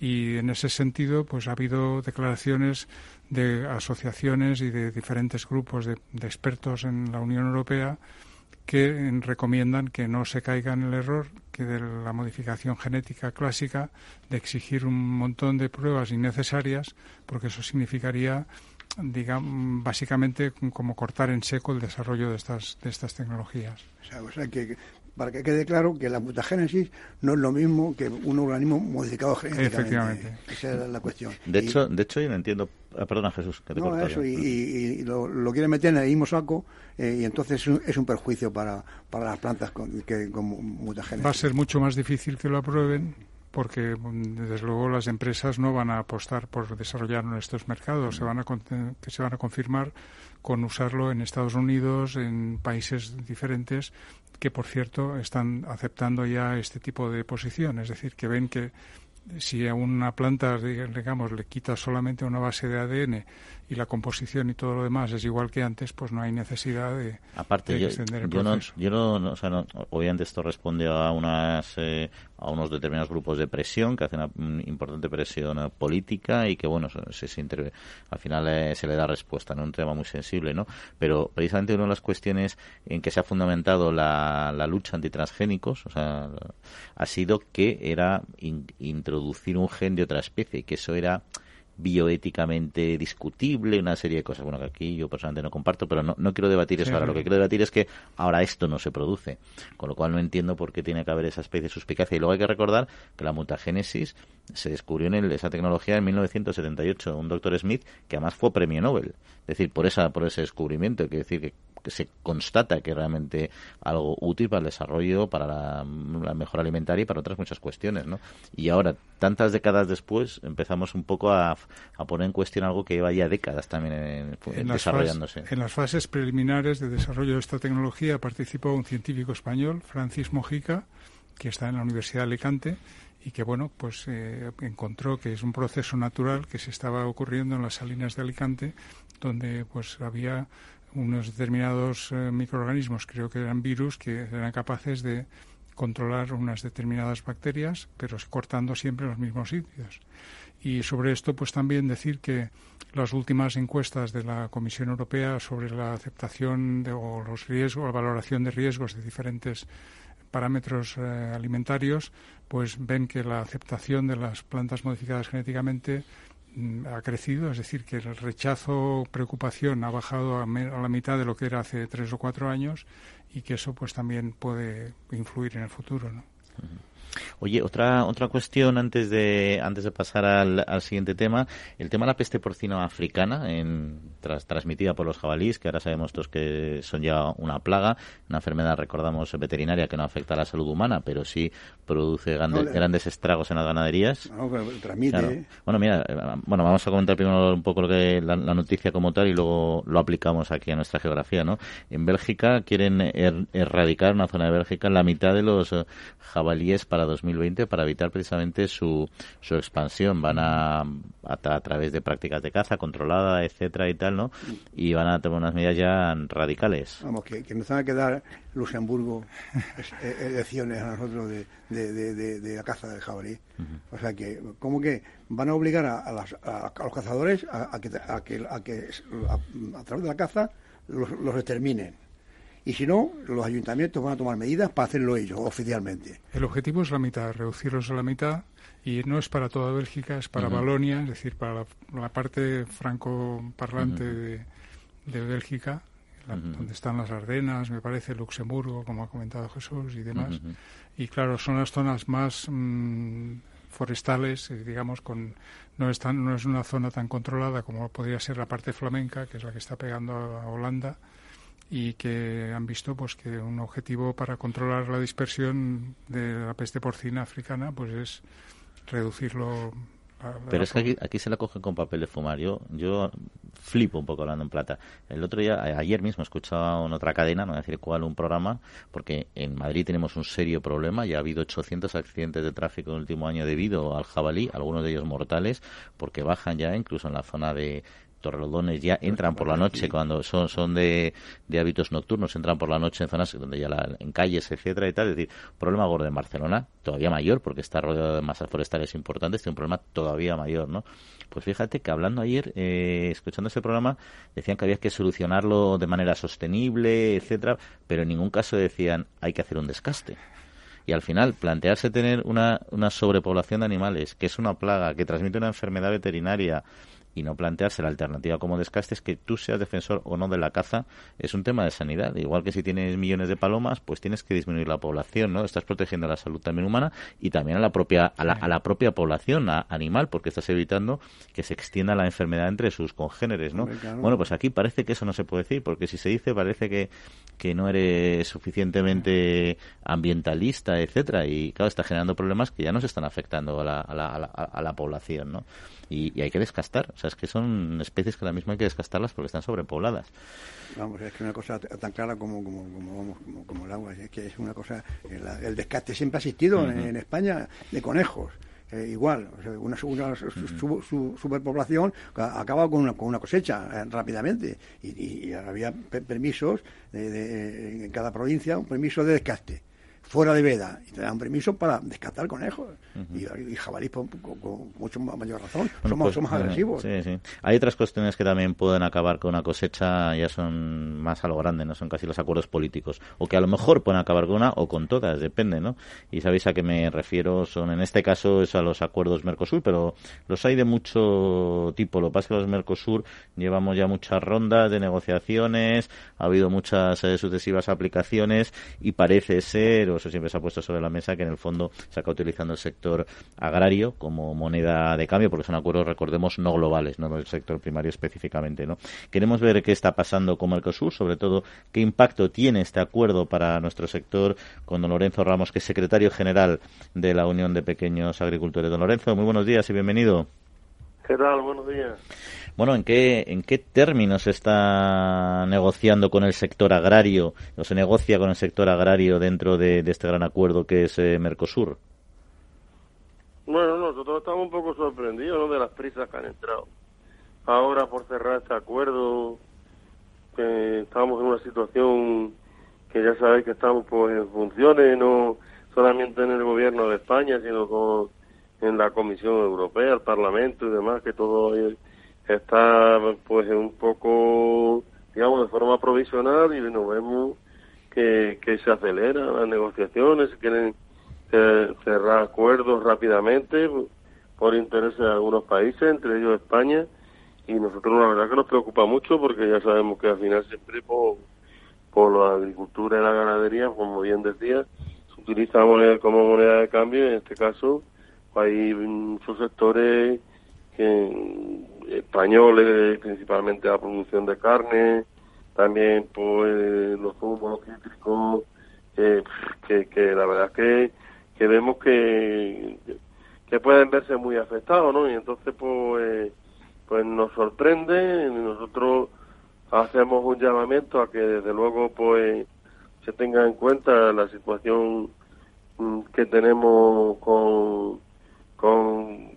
Y en ese sentido, pues ha habido declaraciones de asociaciones y de diferentes grupos de, expertos en la Unión Europea que recomiendan que no se caiga en el error que de la modificación genética clásica de exigir un montón de pruebas innecesarias, porque eso significaría digamos, básicamente como cortar en seco el desarrollo de estas, de estas tecnologías. O sea, que para que quede claro que la mutagénesis no es lo mismo que un organismo modificado genéticamente. Efectivamente. Esa es la cuestión. De hecho, de hecho yo no entiendo. Ah, perdona, Jesús, que te no, eso, y, lo, quiere meter en el mismo saco eh, y entonces es un, perjuicio para, para las plantas con, que, con mutagénesis. Va a ser mucho más difícil que lo aprueben porque mm, desde luego las empresas no van a apostar por desarrollar estos mercados, se van a que se van a confirmar con usarlo en Estados Unidos, en países diferentes que por cierto están aceptando ya este tipo de posición, es decir, que ven que si a una planta, digamos, le quita solamente una base de ADN y la composición y todo lo demás es igual que antes, pues no hay necesidad de, Aparte, yo, extender el yo proceso. No, yo no, o sea, no, obviamente esto responde a unas eh, a unos determinados grupos de presión que hacen una importante presión política y que bueno se, se, al final eh, se le da respuesta en un tema muy sensible, ¿no? Pero precisamente una de las cuestiones en que se ha fundamentado la, la lucha antitransgénicos, o sea, ha sido que era introducir un gen de otra especie, que eso era bioéticamente discutible, una serie de cosas. Bueno, que aquí yo personalmente no comparto, pero no, no quiero debatir eso ahora. Lo que quiero debatir es que ahora esto no se produce, con lo cual no entiendo por qué tiene que haber esa especie de suspicacia. Y luego hay que recordar que la mutagénesis se descubrió en esa tecnología en 1978, un doctor Smith que además fue premio Nobel. Es decir, por esa por ese descubrimiento, quiere decir que que se constata que realmente algo útil para el desarrollo, para la, mejora alimentaria y para otras muchas cuestiones, ¿no? Y ahora, tantas décadas después, empezamos un poco a, poner en cuestión algo que lleva ya décadas también en, desarrollándose. en las fases preliminares de desarrollo de esta tecnología participó un científico español, Francis Mojica, que está en la Universidad de Alicante y que bueno pues eh, encontró que es un proceso natural que se estaba ocurriendo en las salinas de Alicante donde pues había unos determinados eh, microorganismos, creo que eran virus, que eran capaces de controlar unas determinadas bacterias, pero cortando siempre los mismos sitios. Y sobre esto, pues también decir que las últimas encuestas de la Comisión Europea sobre la aceptación de, o los riesgos, la valoración de riesgos de diferentes parámetros eh, alimentarios, pues ven que la aceptación de las plantas modificadas genéticamente ha crecido, es decir, que el rechazo, preocupación ha bajado a, la mitad de lo que era hace tres o cuatro años y que eso pues también puede influir en el futuro, ¿no? Oye, otra otra cuestión antes de antes de pasar al, al siguiente tema, el tema de la peste porcina africana, en, tras, transmitida por los jabalíes, que ahora sabemos todos que son ya una plaga, una enfermedad, recordamos, veterinaria que no afecta a la salud humana, pero sí produce grandes estragos en las ganaderías. No, transmite. Bueno, mira, eh, bueno, vamos a comentar primero un poco lo que la, la, noticia como tal y luego lo aplicamos aquí a nuestra geografía, ¿no? En Bélgica quieren er, erradicar una zona de Bélgica la mitad de los eh, jabalíes para 2020 para evitar precisamente su, su expansión. Van a, a, través de prácticas de caza controlada, etcétera y tal, ¿no? Y van a tomar unas medidas ya radicales. Vamos, que, que nos van a quedar Luxemburgo elecciones a nosotros de, de, de, la caza del jabalí. O sea que, ¿cómo que van a obligar a, a, los cazadores a, que, a, que, a, que a, través de la caza los, los exterminen? Y si no, los ayuntamientos van a tomar medidas para hacerlo ellos oficialmente. El objetivo es la mitad, reducirlos a la mitad y no es para toda Bélgica, es para Balonia, es decir, para la, parte franco-parlante de, Bélgica, donde están las Ardenas, me parece, Luxemburgo, como ha comentado Jesús y demás. Y claro, son las zonas más mm, forestales, eh, digamos, con no es, no es una zona tan controlada como podría ser la parte flamenca, que es la que está pegando a Holanda y que han visto pues que un objetivo para controlar la dispersión de la peste porcina africana pues es reducirlo pero es que aquí, aquí, se la cogen con papel de fumar. Yo, yo flipo un poco hablando en plata. El otro día, ayer mismo, escuchaba en otra cadena, no voy a decir cuál, un programa, porque en Madrid tenemos un serio problema. Ya ha habido 800 accidentes de tráfico en el último año debido al jabalí, algunos de ellos mortales, porque bajan ya incluso en la zona de, torrelodones ya entran por la noche cuando son son de, de, hábitos nocturnos entran por la noche en zonas donde ya la, en calles etcétera y tal. Es decir problema gordo en Barcelona todavía mayor porque está rodeado de masas forestales importantes tiene un problema todavía mayor no pues fíjate que hablando ayer eh, escuchando ese programa decían que había que solucionarlo de manera sostenible etcétera pero en ningún caso decían hay que hacer un descaste y al final plantearse tener una, una sobrepoblación de animales, que es una plaga, que transmite una enfermedad veterinaria, y no plantearse la alternativa como descaste es que tú seas defensor o no de la caza es un tema de sanidad. Igual que si tienes millones de palomas pues tienes que disminuir la población no estás protegiendo la salud también humana y también a la propia a la, a la propia población animal porque estás evitando que se extienda la enfermedad entre sus congéneres no bueno pues aquí parece que eso no se puede decir porque si se dice parece que que no eres suficientemente ambientalista etcétera y claro está generando problemas que ya no se están afectando a la, a la, a la población no y, hay que descastar. O sea, es que son especies que ahora mismo hay que descastarlas porque están sobrepobladas. Vamos, es que una cosa tan clara como, como, como, como, el agua, es que es una cosa, el, descaste siempre ha existido en, España de conejos. Eh, igual, una, su, superpoblación acaba con una, con una cosecha eh, rápidamente y, había permisos de, en cada provincia, un permiso de descaste fuera de veda y te dan permiso para descartar conejos. y, y, jabalíes con, mucho mayor razón. somos, pues, agresivos. Sí, sí. Hay otras cuestiones que también pueden acabar con una cosecha, ya son más a lo grande, no son casi los acuerdos políticos. O que a lo mejor pueden acabar con una o con todas, depende, ¿no? Y sabéis a qué me refiero, son en este caso es a los acuerdos Mercosur, pero los hay de mucho tipo. Lo que pasa es que los Mercosur llevamos ya muchas rondas de negociaciones, ha habido muchas eh, sucesivas aplicaciones y parece ser, eso siempre se ha puesto sobre la mesa, que en el fondo se acaba utilizando el sector agrario como moneda de cambio, porque son acuerdos, recordemos, no globales, no del sector primario específicamente. ¿no? Queremos ver qué está pasando con Mercosur, sobre todo qué impacto tiene este acuerdo para nuestro sector con don Lorenzo Ramos, que es secretario general de la Unión de Pequeños Agricultores. Don Lorenzo, muy buenos días y bienvenido. ¿Qué tal? Buenos días. Bueno, ¿en qué, ¿en qué términos se está negociando con el sector agrario o se negocia con el sector agrario dentro de, este gran acuerdo que es eh, Mercosur? Bueno, nosotros estamos un poco sorprendidos de las prisas que han entrado. Ahora por cerrar este acuerdo, que estamos en una situación que ya sabéis que estamos pues en funciones, no solamente en el gobierno de España, sino con, en la Comisión Europea, el Parlamento y demás, que todo está pues un poco, digamos, de forma provisional y nos vemos que, que se aceleran las negociaciones, quieren cerrar acuerdos rápidamente, por intereses de algunos países, entre ellos España, y nosotros la verdad que nos preocupa mucho porque ya sabemos que al final siempre por, por la agricultura y la ganadería, como bien decía, se utiliza como moneda de cambio, en este caso hay muchos sectores que, españoles, principalmente la producción de carne, también pues los zumos, cítricos, que, que la verdad que, que vemos que, que pueden verse muy afectados, ¿no? Y entonces pues, pues nos sorprende, nosotros hacemos un llamamiento a que desde luego pues se tenga en cuenta la situación mm, que tenemos con, con,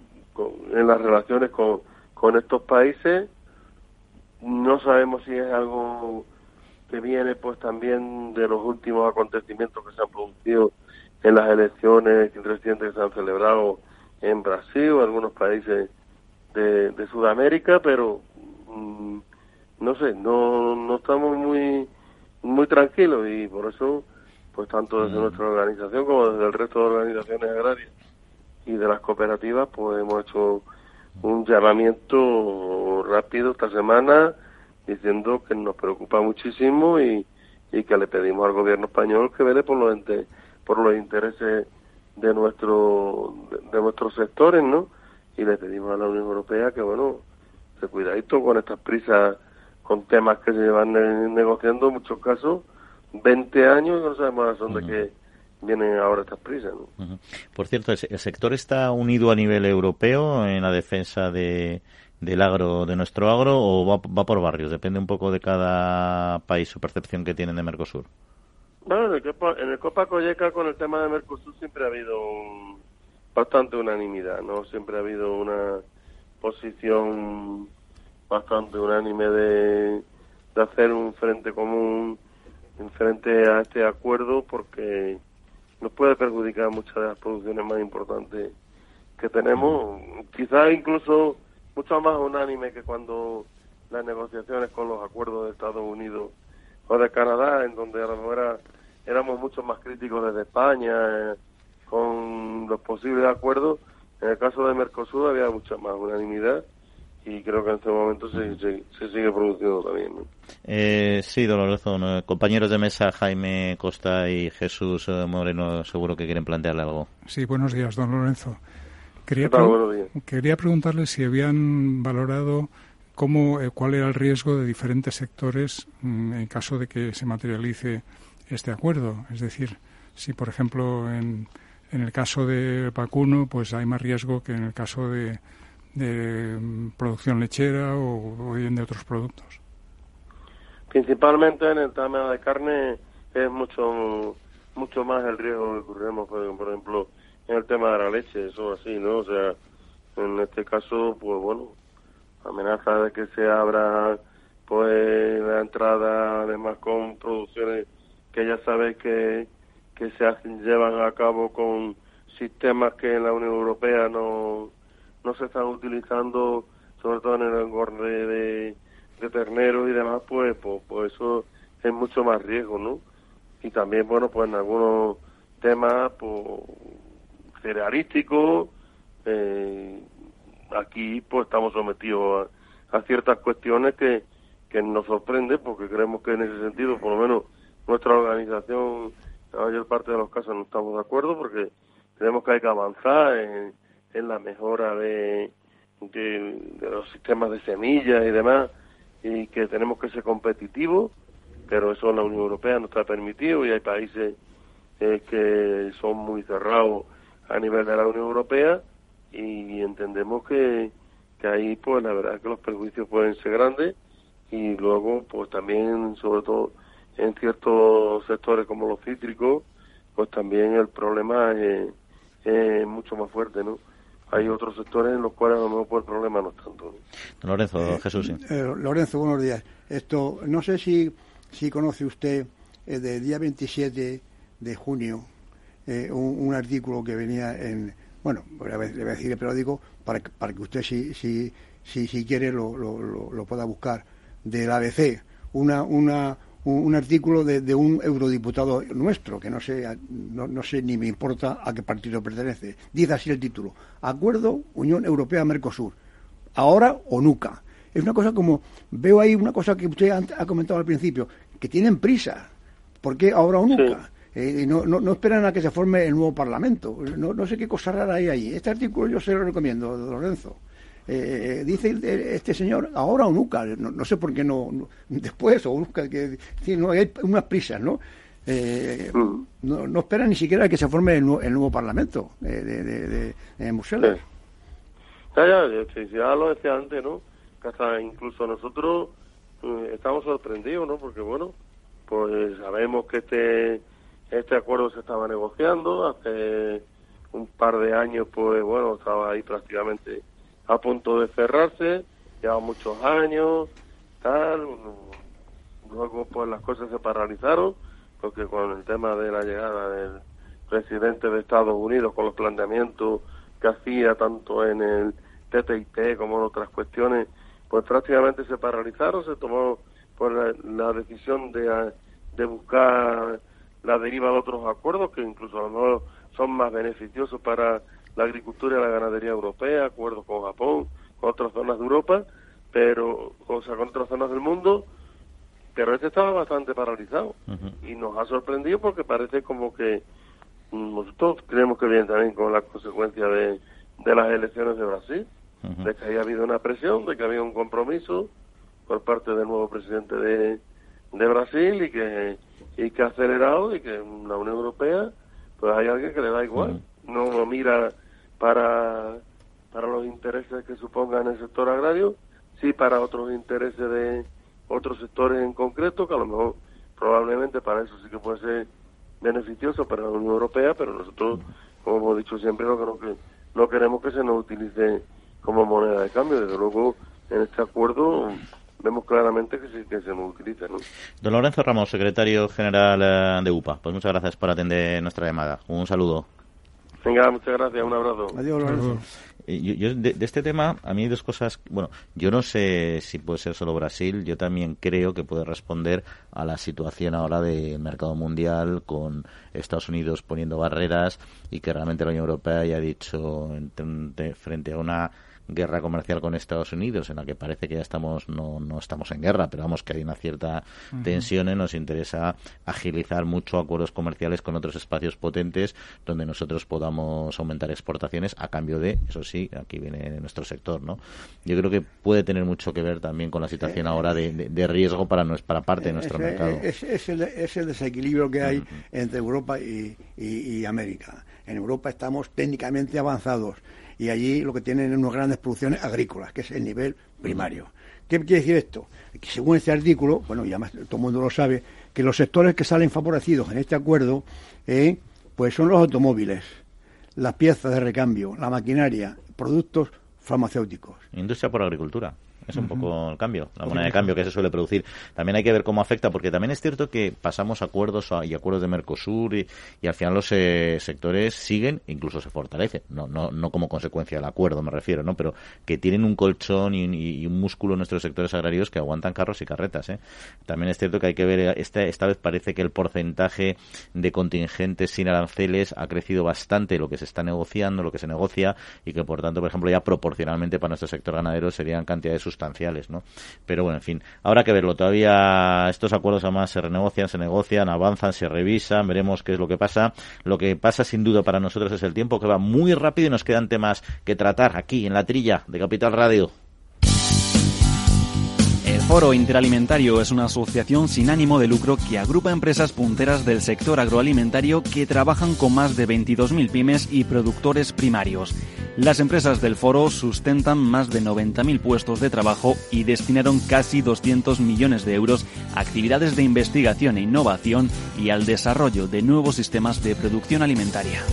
en las relaciones con, con estos países no sabemos si es algo que viene pues también de los últimos acontecimientos que se han producido en las elecciones recientes que se han celebrado en Brasil o algunos países de, Sudamérica, pero mm, no sé, no, no estamos muy muy tranquilos y por eso, pues tanto desde mm. nuestra organización como desde el resto de organizaciones agrarias y de las cooperativas, pues hemos hecho un llamamiento rápido esta semana diciendo que nos preocupa muchísimo y, y que le pedimos al gobierno español que vele por los por los intereses de nuestro de, nuestros sectores, ¿no? Y le pedimos a la Unión Europea que bueno, se cuidadito con estas prisas con temas que se llevan negociando en muchos casos 20 años y no sabemos a razón de qué vienen ahora estas prisas. ¿no? Por cierto, ¿el sector está unido a nivel europeo en la defensa de, del agro, de nuestro agro, o va, por barrios? Depende un poco de cada país, su percepción que tienen de Mercosur. Bueno, en el, Copa, en el Copa Coyeca con el tema de Mercosur siempre ha habido bastante unanimidad, ¿no? Siempre ha habido una posición bastante unánime de, de hacer un frente común en frente a este acuerdo porque nos puede perjudicar muchas de las producciones más importantes que tenemos, quizás incluso mucho más unánime que cuando las negociaciones con los acuerdos de Estados Unidos o de Canadá, en donde a lo mejor éramos mucho más críticos desde España eh, con los posibles acuerdos. En el caso de Mercosur había mucha más unanimidad y creo que en este momento se, se, sigue produciendo también. Eh, sí, Doloroso, compañeros de mesa Jaime Costa y Jesús eh, Moreno seguro que quieren plantearle algo. Sí, buenos días, don Lorenzo. Quería, quería preguntarle si habían valorado cómo, eh, cuál era el riesgo de diferentes sectores mm, en caso de que se materialice este acuerdo. Es decir, si, por ejemplo, en, en el caso de vacuno, pues hay más riesgo que en el caso de, de mm, producción lechera o, bien de otros productos. Principalmente en el tema de carne es mucho mucho más el riesgo que corremos, por ejemplo, en el tema de la leche, eso así, ¿no? O sea, en este caso, pues bueno, amenaza de que se abra pues la entrada además con producciones que ya sabéis que, que se hacen, llevan a cabo con sistemas que en la Unión Europea no, no se están utilizando, sobre todo en el engorde de, de terneros y demás, pues, pues, pues eso es mucho más riesgo, ¿no? Y también, bueno, pues en algunos temas, pues cerealístico. Eh, aquí pues estamos sometidos a, ciertas cuestiones que, que nos sorprenden porque creemos que en ese sentido, por lo menos nuestra organización, la mayor parte de los casos no estamos de acuerdo porque creemos que hay que avanzar en, en la mejora de, de, los sistemas de semillas y demás y que tenemos que ser competitivos, pero eso en la Unión Europea no está permitido y hay países eh, que son muy cerrados a nivel de la Unión Europea y entendemos que, que ahí pues la verdad es que los perjuicios pueden ser grandes y luego pues también sobre todo en ciertos sectores como los cítricos pues también el problema es, mucho más fuerte no hay otros sectores en los cuales a lo mejor el problema no es tanto. Lorenzo eh, Jesús eh, Lorenzo buenos días. Esto no sé si si conoce usted el del día 27 de junio eh, un, artículo que venía en, bueno, le voy a decir el periódico para, para que usted si, si, si, si quiere lo, lo, lo, pueda buscar, del ABC, una, una, un, artículo de, un eurodiputado nuestro, que no sé, no, sé ni me importa a qué partido pertenece. Dice así el título, Acuerdo Unión Europea-Mercosur, ahora o nunca. Es una cosa como, veo ahí una cosa que usted ha, comentado al principio, que tienen prisa. ¿Por qué ahora o nunca? Eh, no, no, esperan a que se forme el nuevo Parlamento. No, no sé qué cosa rara hay ahí. Este artículo yo se lo recomiendo, Lorenzo. Eh, dice este señor, ahora o nunca, no, sé por qué no, después o nunca, que no, hay unas prisas, ¿no? Eh, mm. no, no espera ni siquiera que se forme el, nuevo Parlamento eh, de, de, de, Bruselas. Ya, ya, ya, lo decía antes, ¿no? Que hasta incluso nosotros estamos sorprendidos, ¿no? Porque, bueno, pues sabemos que este, este acuerdo se estaba negociando hace un par de años, pues, bueno, estaba ahí prácticamente a punto de cerrarse, lleva muchos años, tal, luego pues las cosas se paralizaron, porque con el tema de la llegada del presidente de Estados Unidos, con los planteamientos que hacía tanto en el TTIP como en otras cuestiones, pues prácticamente se paralizaron, se tomó pues la, decisión de, de buscar la deriva de otros acuerdos que incluso a lo mejor son más beneficiosos para la agricultura y la ganadería europea, acuerdos con Japón, con otras zonas de Europa, pero, o sea, con otras zonas del mundo, pero este estaba bastante paralizado. Y nos ha sorprendido porque parece como que mm, nosotros creemos que viene también con la consecuencia de, de las elecciones de Brasil, de que haya habido una presión, de que había un compromiso por parte del nuevo presidente de, de Brasil y que y que ha acelerado y que en la Unión Europea pues hay alguien que le da igual, no, no mira para, para los intereses que supongan el sector agrario, sí para otros intereses de otros sectores en concreto, que a lo mejor probablemente para eso sí que puede ser beneficioso para la Unión Europea, pero nosotros, como hemos dicho siempre, no, que, no queremos que se nos utilice como moneda de cambio. Desde luego, en este acuerdo vemos claramente que, sí, que se nos utiliza. ¿no? Don Lorenzo Ramos, secretario general eh, de UPA, pues muchas gracias por atender nuestra llamada. Un saludo. Venga, muchas gracias, un abrazo. Adiós, Yo, de, este tema, a mí hay dos cosas. Bueno, yo no sé si puede ser solo Brasil. Yo también creo que puede responder a la situación ahora del mercado mundial con Estados Unidos poniendo barreras y que realmente la Unión Europea haya dicho frente a una guerra comercial con Estados Unidos, en la que parece que ya estamos, no, no estamos en guerra, pero vamos que hay una cierta tensión, y nos interesa agilizar mucho acuerdos comerciales con otros espacios potentes donde nosotros podamos aumentar exportaciones a cambio de, eso sí, aquí viene nuestro sector, ¿no? Yo creo que puede tener mucho que ver también con la situación ahora de, de, riesgo para, para parte de nuestro mercado. Es, es, el, es, el, desequilibrio que hay entre Europa y, y América. En Europa estamos técnicamente avanzados y allí lo que tienen es unas grandes producciones agrícolas, que es el nivel primario. ¿Qué quiere decir esto? Que según este artículo, bueno, ya todo el mundo lo sabe, que los sectores que salen favorecidos en este acuerdo, eh, pues son los automóviles, las piezas de recambio, la maquinaria, productos farmacéuticos. Industria por agricultura. Es un poco el cambio, la moneda de cambio que se suele producir. También hay que ver cómo afecta, porque también es cierto que pasamos acuerdos y acuerdos de Mercosur y, al final los eh, sectores siguen, incluso se fortalecen. No, no, no como consecuencia del acuerdo, me refiero, ¿no? Pero que tienen un colchón y un, músculo en nuestros sectores agrarios que aguantan carros y carretas, ¿eh? También es cierto que hay que ver, esta, esta vez parece que el porcentaje de contingentes sin aranceles ha crecido bastante lo que se está negociando, lo que se negocia y que por tanto, por ejemplo, ya proporcionalmente para nuestro sector ganadero serían cantidades sustanciales, ¿no? Pero bueno, en fin, habrá que verlo. Todavía estos acuerdos además se renegocian, se negocian, avanzan, se revisan, veremos qué es lo que pasa. Lo que pasa sin duda para nosotros es el tiempo que va muy rápido y nos quedan temas que tratar aquí en la trilla de Capital Radio. Foro Interalimentario es una asociación sin ánimo de lucro que agrupa empresas punteras del sector agroalimentario que trabajan con más de 22.000 pymes y productores primarios. Las empresas del foro sustentan más de 90.000 puestos de trabajo y destinaron casi 200 millones de euros a actividades de investigación e innovación y al desarrollo de nuevos sistemas de producción alimentaria.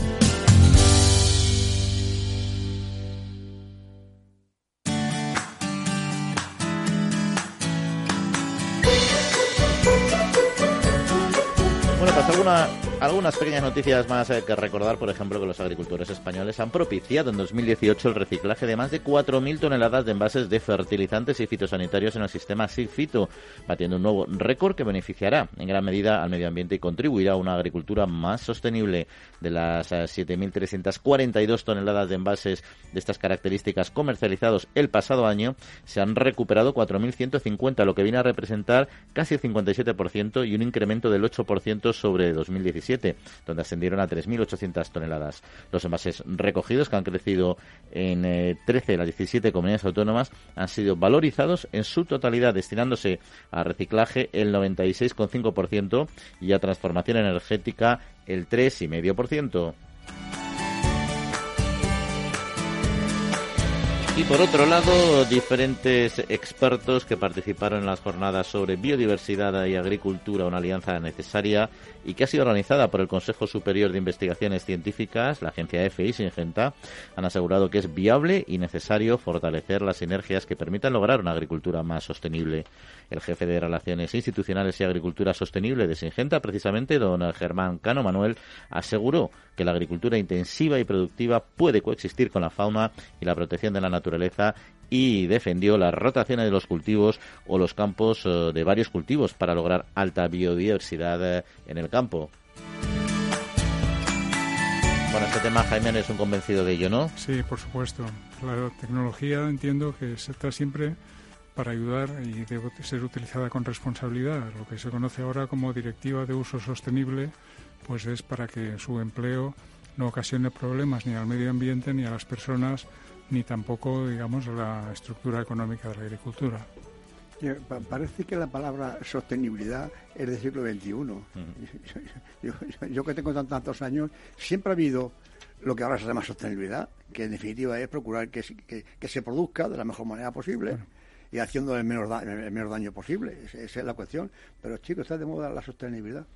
Algunas pequeñas noticias más eh, que recordar, por ejemplo, que los agricultores españoles han propiciado en 2018 el reciclaje de más de 4.000 toneladas de envases de fertilizantes y fitosanitarios en el sistema SIGFITO, batiendo un nuevo récord que beneficiará en gran medida al medio ambiente y contribuirá a una agricultura más sostenible. De las 7.342 eh, toneladas de envases de estas características comercializados el pasado año, se han recuperado 4.150, lo que viene a representar casi el 57% y un incremento del 8% sobre 2017 donde ascendieron a 3.800 toneladas. Los envases recogidos, que han crecido en 13 de las 17 comunidades autónomas, han sido valorizados en su totalidad, destinándose a reciclaje el 96,5% y a transformación energética el 3,5%. Y por otro lado, diferentes expertos que participaron en las jornadas sobre biodiversidad y agricultura, una alianza necesaria y que ha sido organizada por el Consejo Superior de Investigaciones Científicas, la agencia EFE y Singenta, han asegurado que es viable y necesario fortalecer las sinergias que permitan lograr una agricultura más sostenible. El jefe de Relaciones Institucionales y Agricultura Sostenible de Singenta, precisamente don Germán Cano Manuel, aseguró que la agricultura intensiva y productiva puede coexistir con la fauna y la protección de la naturaleza y defendió las rotaciones de los cultivos o los campos eh, de varios cultivos para lograr alta biodiversidad eh, en el campo. Bueno, este tema, Jaime, es un convencido de ello, ¿no? Sí, por supuesto. La tecnología entiendo que está siempre para ayudar y debe ser utilizada con responsabilidad. Lo que se conoce ahora como Directiva de Uso Sostenible, pues es para que su empleo no ocasione problemas ni al medio ambiente ni a las personas ni tampoco, digamos, la estructura económica de la agricultura. Parece que la palabra sostenibilidad es del siglo XXI. yo, que tengo tantos años, siempre ha habido lo que ahora se llama sostenibilidad, que en definitiva es procurar que, se produzca de la mejor manera posible y haciendo el menor, el menor daño posible. Esa es la cuestión. Pero chicos, está de moda la sostenibilidad.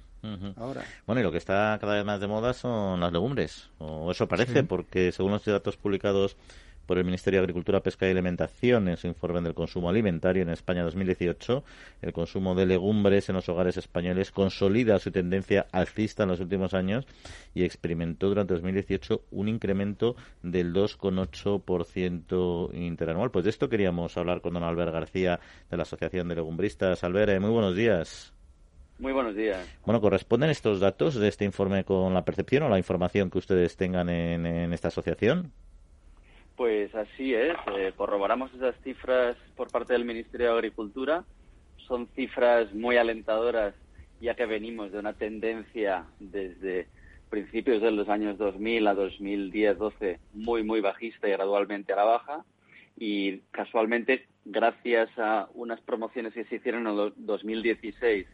Ahora. Bueno, y lo que está cada vez más de moda son las legumbres, o eso parece, porque según los datos publicados por el Ministerio de Agricultura, Pesca y Alimentación en su informe del consumo alimentario en España 2018. El consumo de legumbres en los hogares españoles consolida su tendencia alcista en los últimos años y experimentó durante 2018 un incremento del 2,8% interanual. Pues de esto queríamos hablar con don Albert García de la Asociación de Legumbristas. Albert, eh, muy buenos días. Muy buenos días. Bueno, ¿corresponden estos datos de este informe con la percepción o la información que ustedes tengan en esta asociación? Pues así es, eh, corroboramos esas cifras por parte del Ministerio de Agricultura. Son cifras muy alentadoras, ya que venimos de una tendencia desde principios de los años 2000 a 2010-12 muy, muy bajista y gradualmente a la baja. Y casualmente, gracias a unas promociones que se hicieron en el 2016,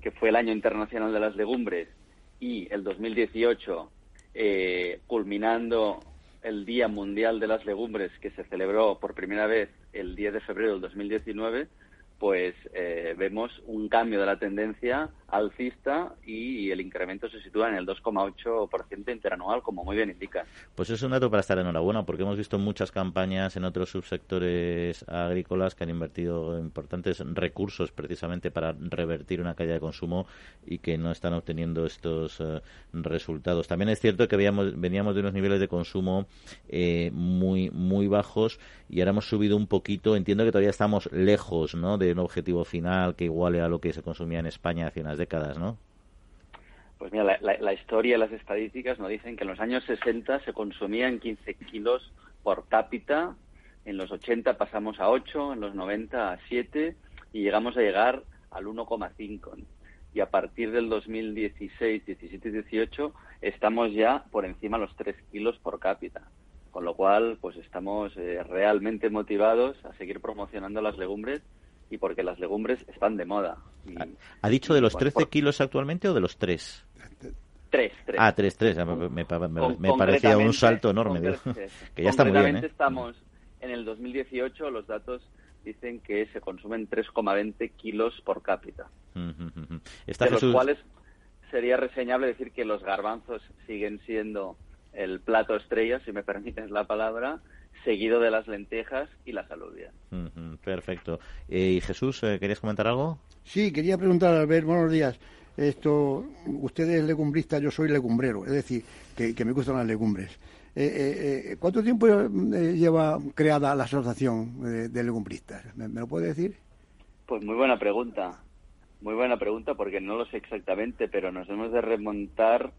que fue el Año Internacional de las Legumbres, y el 2018, eh, culminando el Día Mundial de las Legumbres, que se celebró por primera vez el 10 de febrero del 2019, pues eh, vemos un cambio de la tendencia alcista y el incremento se sitúa en el 2,8% interanual, como muy bien indica. Pues es un dato para estar enhorabuena, porque hemos visto muchas campañas en otros subsectores agrícolas que han invertido importantes recursos precisamente para revertir una caída de consumo y que no están obteniendo estos eh, resultados. También es cierto que veníamos de unos niveles de consumo eh, muy, muy bajos y ahora hemos subido un poquito. Entiendo que todavía estamos lejos ¿no? de un objetivo final que iguale a lo que se consumía en España hace unas décadas, ¿no? Pues mira, la, historia y las estadísticas nos dicen que en los años 60 se consumían 15 kilos por cápita, en los 80 pasamos a 8, en los 90 a 7 y llegamos a llegar al 1,5. Y a partir del 2016, 17 y 18 estamos ya por encima de los 3 kilos por cápita. Con lo cual, pues estamos eh, realmente motivados a seguir promocionando las legumbres y porque las legumbres están de moda. ¿Ha dicho de los 13 kilos actualmente o de los 3? 3, 3. Ah, 3, 3. Me, parecía un salto enorme. *laughs* que ya está muy bien. ¿eh? estamos en el 2018, los datos dicen que se consumen 3,20 kilos por cápita. de los cuales sería reseñable decir que los garbanzos siguen siendo el plato estrella, si me permites la palabra, seguido de las lentejas y las alubias. perfecto. Eh, ¿Y Jesús, eh, querías comentar algo? Sí, quería preguntar, Albert, buenos días. esto, usted es legumbristas, yo soy legumbrero, es decir, que, me gustan las legumbres. Eh, eh, eh, ¿Cuánto tiempo lleva creada la asociación de, legumbristas? ¿Me, lo puede decir? Pues muy buena pregunta, muy buena pregunta porque no lo sé exactamente, pero nos hemos de remontar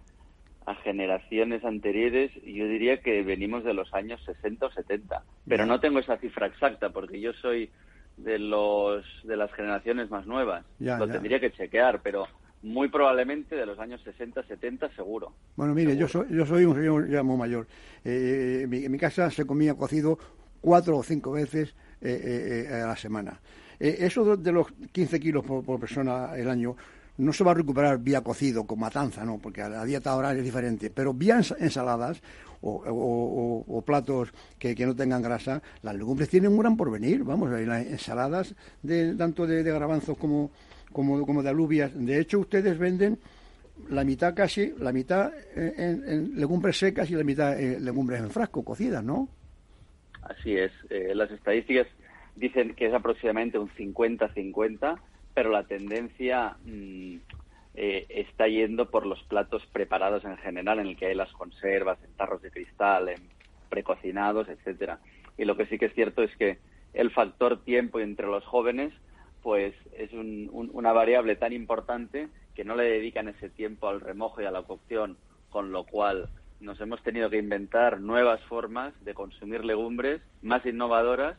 a generaciones anteriores, yo diría que venimos de los años 60 o 70, pero no tengo esa cifra exacta porque yo soy de los de las generaciones más nuevas. lo tendría que chequear, pero muy probablemente de los años 60, 70 seguro. Bueno, mire, yo soy yo soy un señor ya muy mayor. Eh, en, mi, casa se comía cocido cuatro o cinco veces eh, eh, a la semana. eso de los 15 kilos por persona el año no se va a recuperar vía cocido con matanza, no, porque la dieta oral es diferente, pero vía ensaladas o, platos que, no tengan grasa, las legumbres tienen un gran porvenir, vamos, las ensaladas de, tanto de, garbanzos como, como, de alubias, de hecho ustedes venden la mitad casi, la mitad en, legumbres secas y la mitad en legumbres en frasco, cocidas, ¿no? Así es, eh, las estadísticas dicen que es aproximadamente un 50-50 pero la tendencia mm, eh, está yendo por los platos preparados en general, en el que hay las conservas, en tarros de cristal, en precocinados, etcétera. Y lo que sí que es cierto es que el factor tiempo entre los jóvenes, pues es una variable tan importante que no le dedican ese tiempo al remojo y a la cocción, con lo cual nos hemos tenido que inventar nuevas formas de consumir legumbres más innovadoras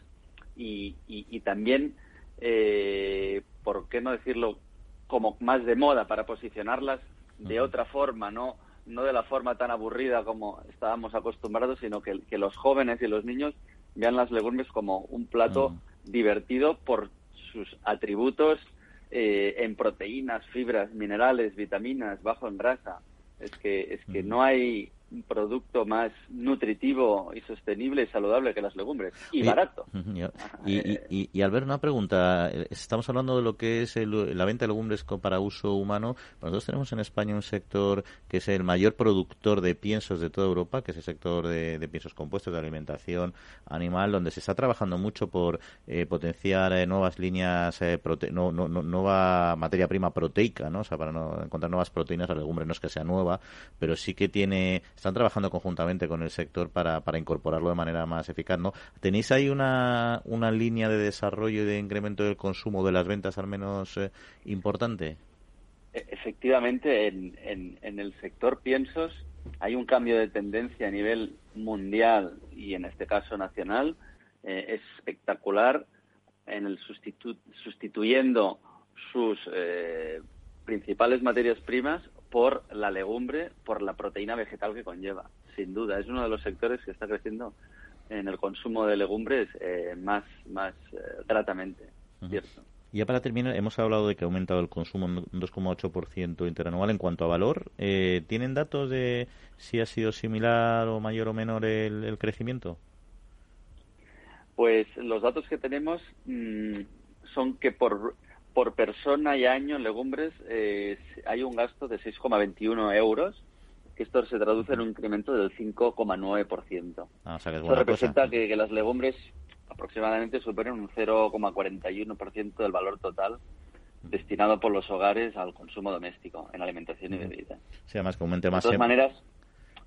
y también eh, por qué no decirlo, como más de moda para posicionarlas de otra forma, no no de la forma tan aburrida como estábamos acostumbrados, sino que, que los jóvenes y los niños vean las legumbres como un plato divertido por sus atributos eh, en proteínas, fibras, minerales, vitaminas, bajo en grasa. Es que es que no hay producto más nutritivo y sostenible y saludable que las legumbres y, barato. *laughs* Y, y, y, una pregunta. Estamos hablando de lo que es la venta de legumbres para uso humano. Nosotros tenemos en España un sector que es el mayor productor de piensos de toda Europa, que es el sector de, piensos compuestos de alimentación animal, donde se está trabajando mucho por eh, potenciar eh, nuevas líneas, eh, no, no, nueva materia prima proteica, ¿no? O sea, para no encontrar nuevas proteínas, la legumbre no es que sea nueva, pero sí que tiene están trabajando conjuntamente con el sector para, para incorporarlo de manera más eficaz, ¿no? ¿Tenéis ahí una, una línea de desarrollo y de incremento del consumo de las ventas al menos eh, importante? E, efectivamente, en, en, el sector piensos hay un cambio de tendencia a nivel mundial y en este caso nacional. Eh, es espectacular en el sustituyendo sus eh, principales materias primas por la legumbre, por la proteína vegetal que conlleva, sin duda. Es uno de los sectores que está creciendo en el consumo de legumbres eh, más, más eh, gratamente, ¿cierto? Y ya para terminar, hemos hablado de que ha aumentado el consumo un 2,8% interanual en cuanto a valor. Eh, ¿Tienen datos de si ha sido similar o mayor o menor el, crecimiento? Pues los datos que tenemos mm, son que por por persona y año en legumbres eh, hay un gasto de 6,21 euros, que esto se traduce en un incremento del 5,9%. Ah, Eso representa que, las legumbres aproximadamente superan un 0,41% del valor total destinado por los hogares al consumo doméstico en alimentación y bebida. Sí, además que aumente más. De todas maneras,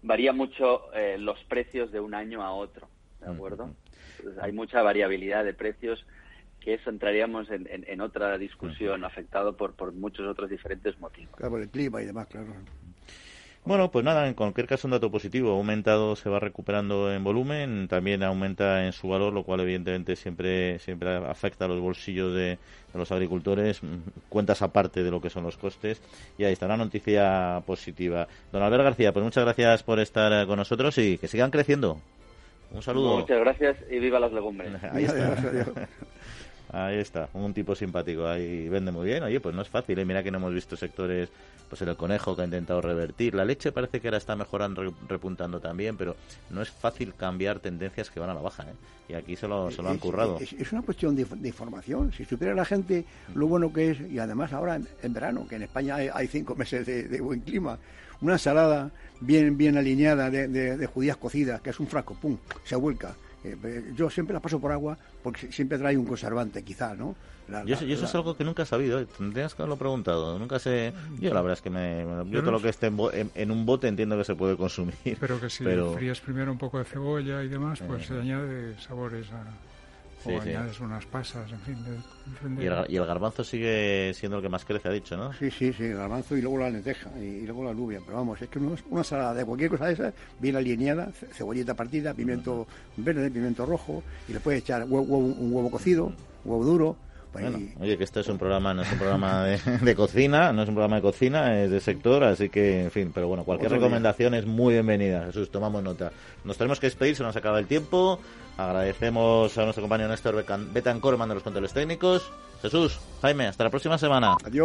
varía mucho eh, los precios de un año a otro, ¿de acuerdo? hay mucha variabilidad de precios que eso entraríamos en, en, otra discusión afectado por, por muchos otros diferentes motivos. Claro, por el clima y demás, claro. Bueno, pues nada, en cualquier caso un dato positivo. Ha aumentado, se va recuperando en volumen, también aumenta en su valor, lo cual evidentemente siempre, siempre afecta a los bolsillos de, los agricultores, mm, cuentas aparte de lo que son los costes. Y ahí está, una noticia positiva. Don Albert García, pues muchas gracias por estar con nosotros y que sigan creciendo. Un saludo. Muchas gracias y viva las legumbres. Ahí está. Ahí está, un tipo simpático, ahí vende muy bien. Oye, pues no es fácil, ¿eh? mira que no hemos visto sectores, pues el conejo que ha intentado revertir. La leche parece que ahora está mejorando, repuntando también, pero no es fácil cambiar tendencias que van a la baja. ¿eh? Y aquí se lo, se lo han currado. Es, una cuestión de, información. Si supiera la gente lo bueno que es, y además ahora en, verano, que en España hay, cinco meses de, buen clima, una ensalada bien, bien alineada de, de, judías cocidas, que es un frasco, pum, se vuelca Eh, yo siempre la paso por agua porque siempre trae un conservante, quizá, ¿no? yo, eso es algo que nunca he sabido, ¿eh? tendrías que haberlo preguntado. Nunca sé. Yo la verdad es que me, yo, todo lo que esté en, un bote entiendo que se puede consumir. Pero que si frías primero un poco de cebolla y demás, pues se añade sabores a o añades unas pasas, en fin. y, el, garbanzo sigue siendo el que más crece, ha dicho, ¿no? Sí, sí, sí, el garbanzo y luego la lenteja y, luego la nubia. Pero vamos, es que una, una salada de cualquier cosa de esa, bien alineada, cebollita partida, pimiento verde, pimiento rojo, y le puedes echar huevo, un huevo cocido, huevo duro, pues oye, que este es un programa, no es un programa *laughs* de, cocina, no es un programa de cocina, es de sector, así que, en fin, pero bueno, cualquier recomendación es muy bienvenida. Jesús, tomamos nota. Nos tenemos que despedir, se nos acaba el tiempo. Agradecemos a nuestro compañero Néstor Betancor, manda los controles técnicos. Jesús, Jaime, hasta la próxima semana. Adiós.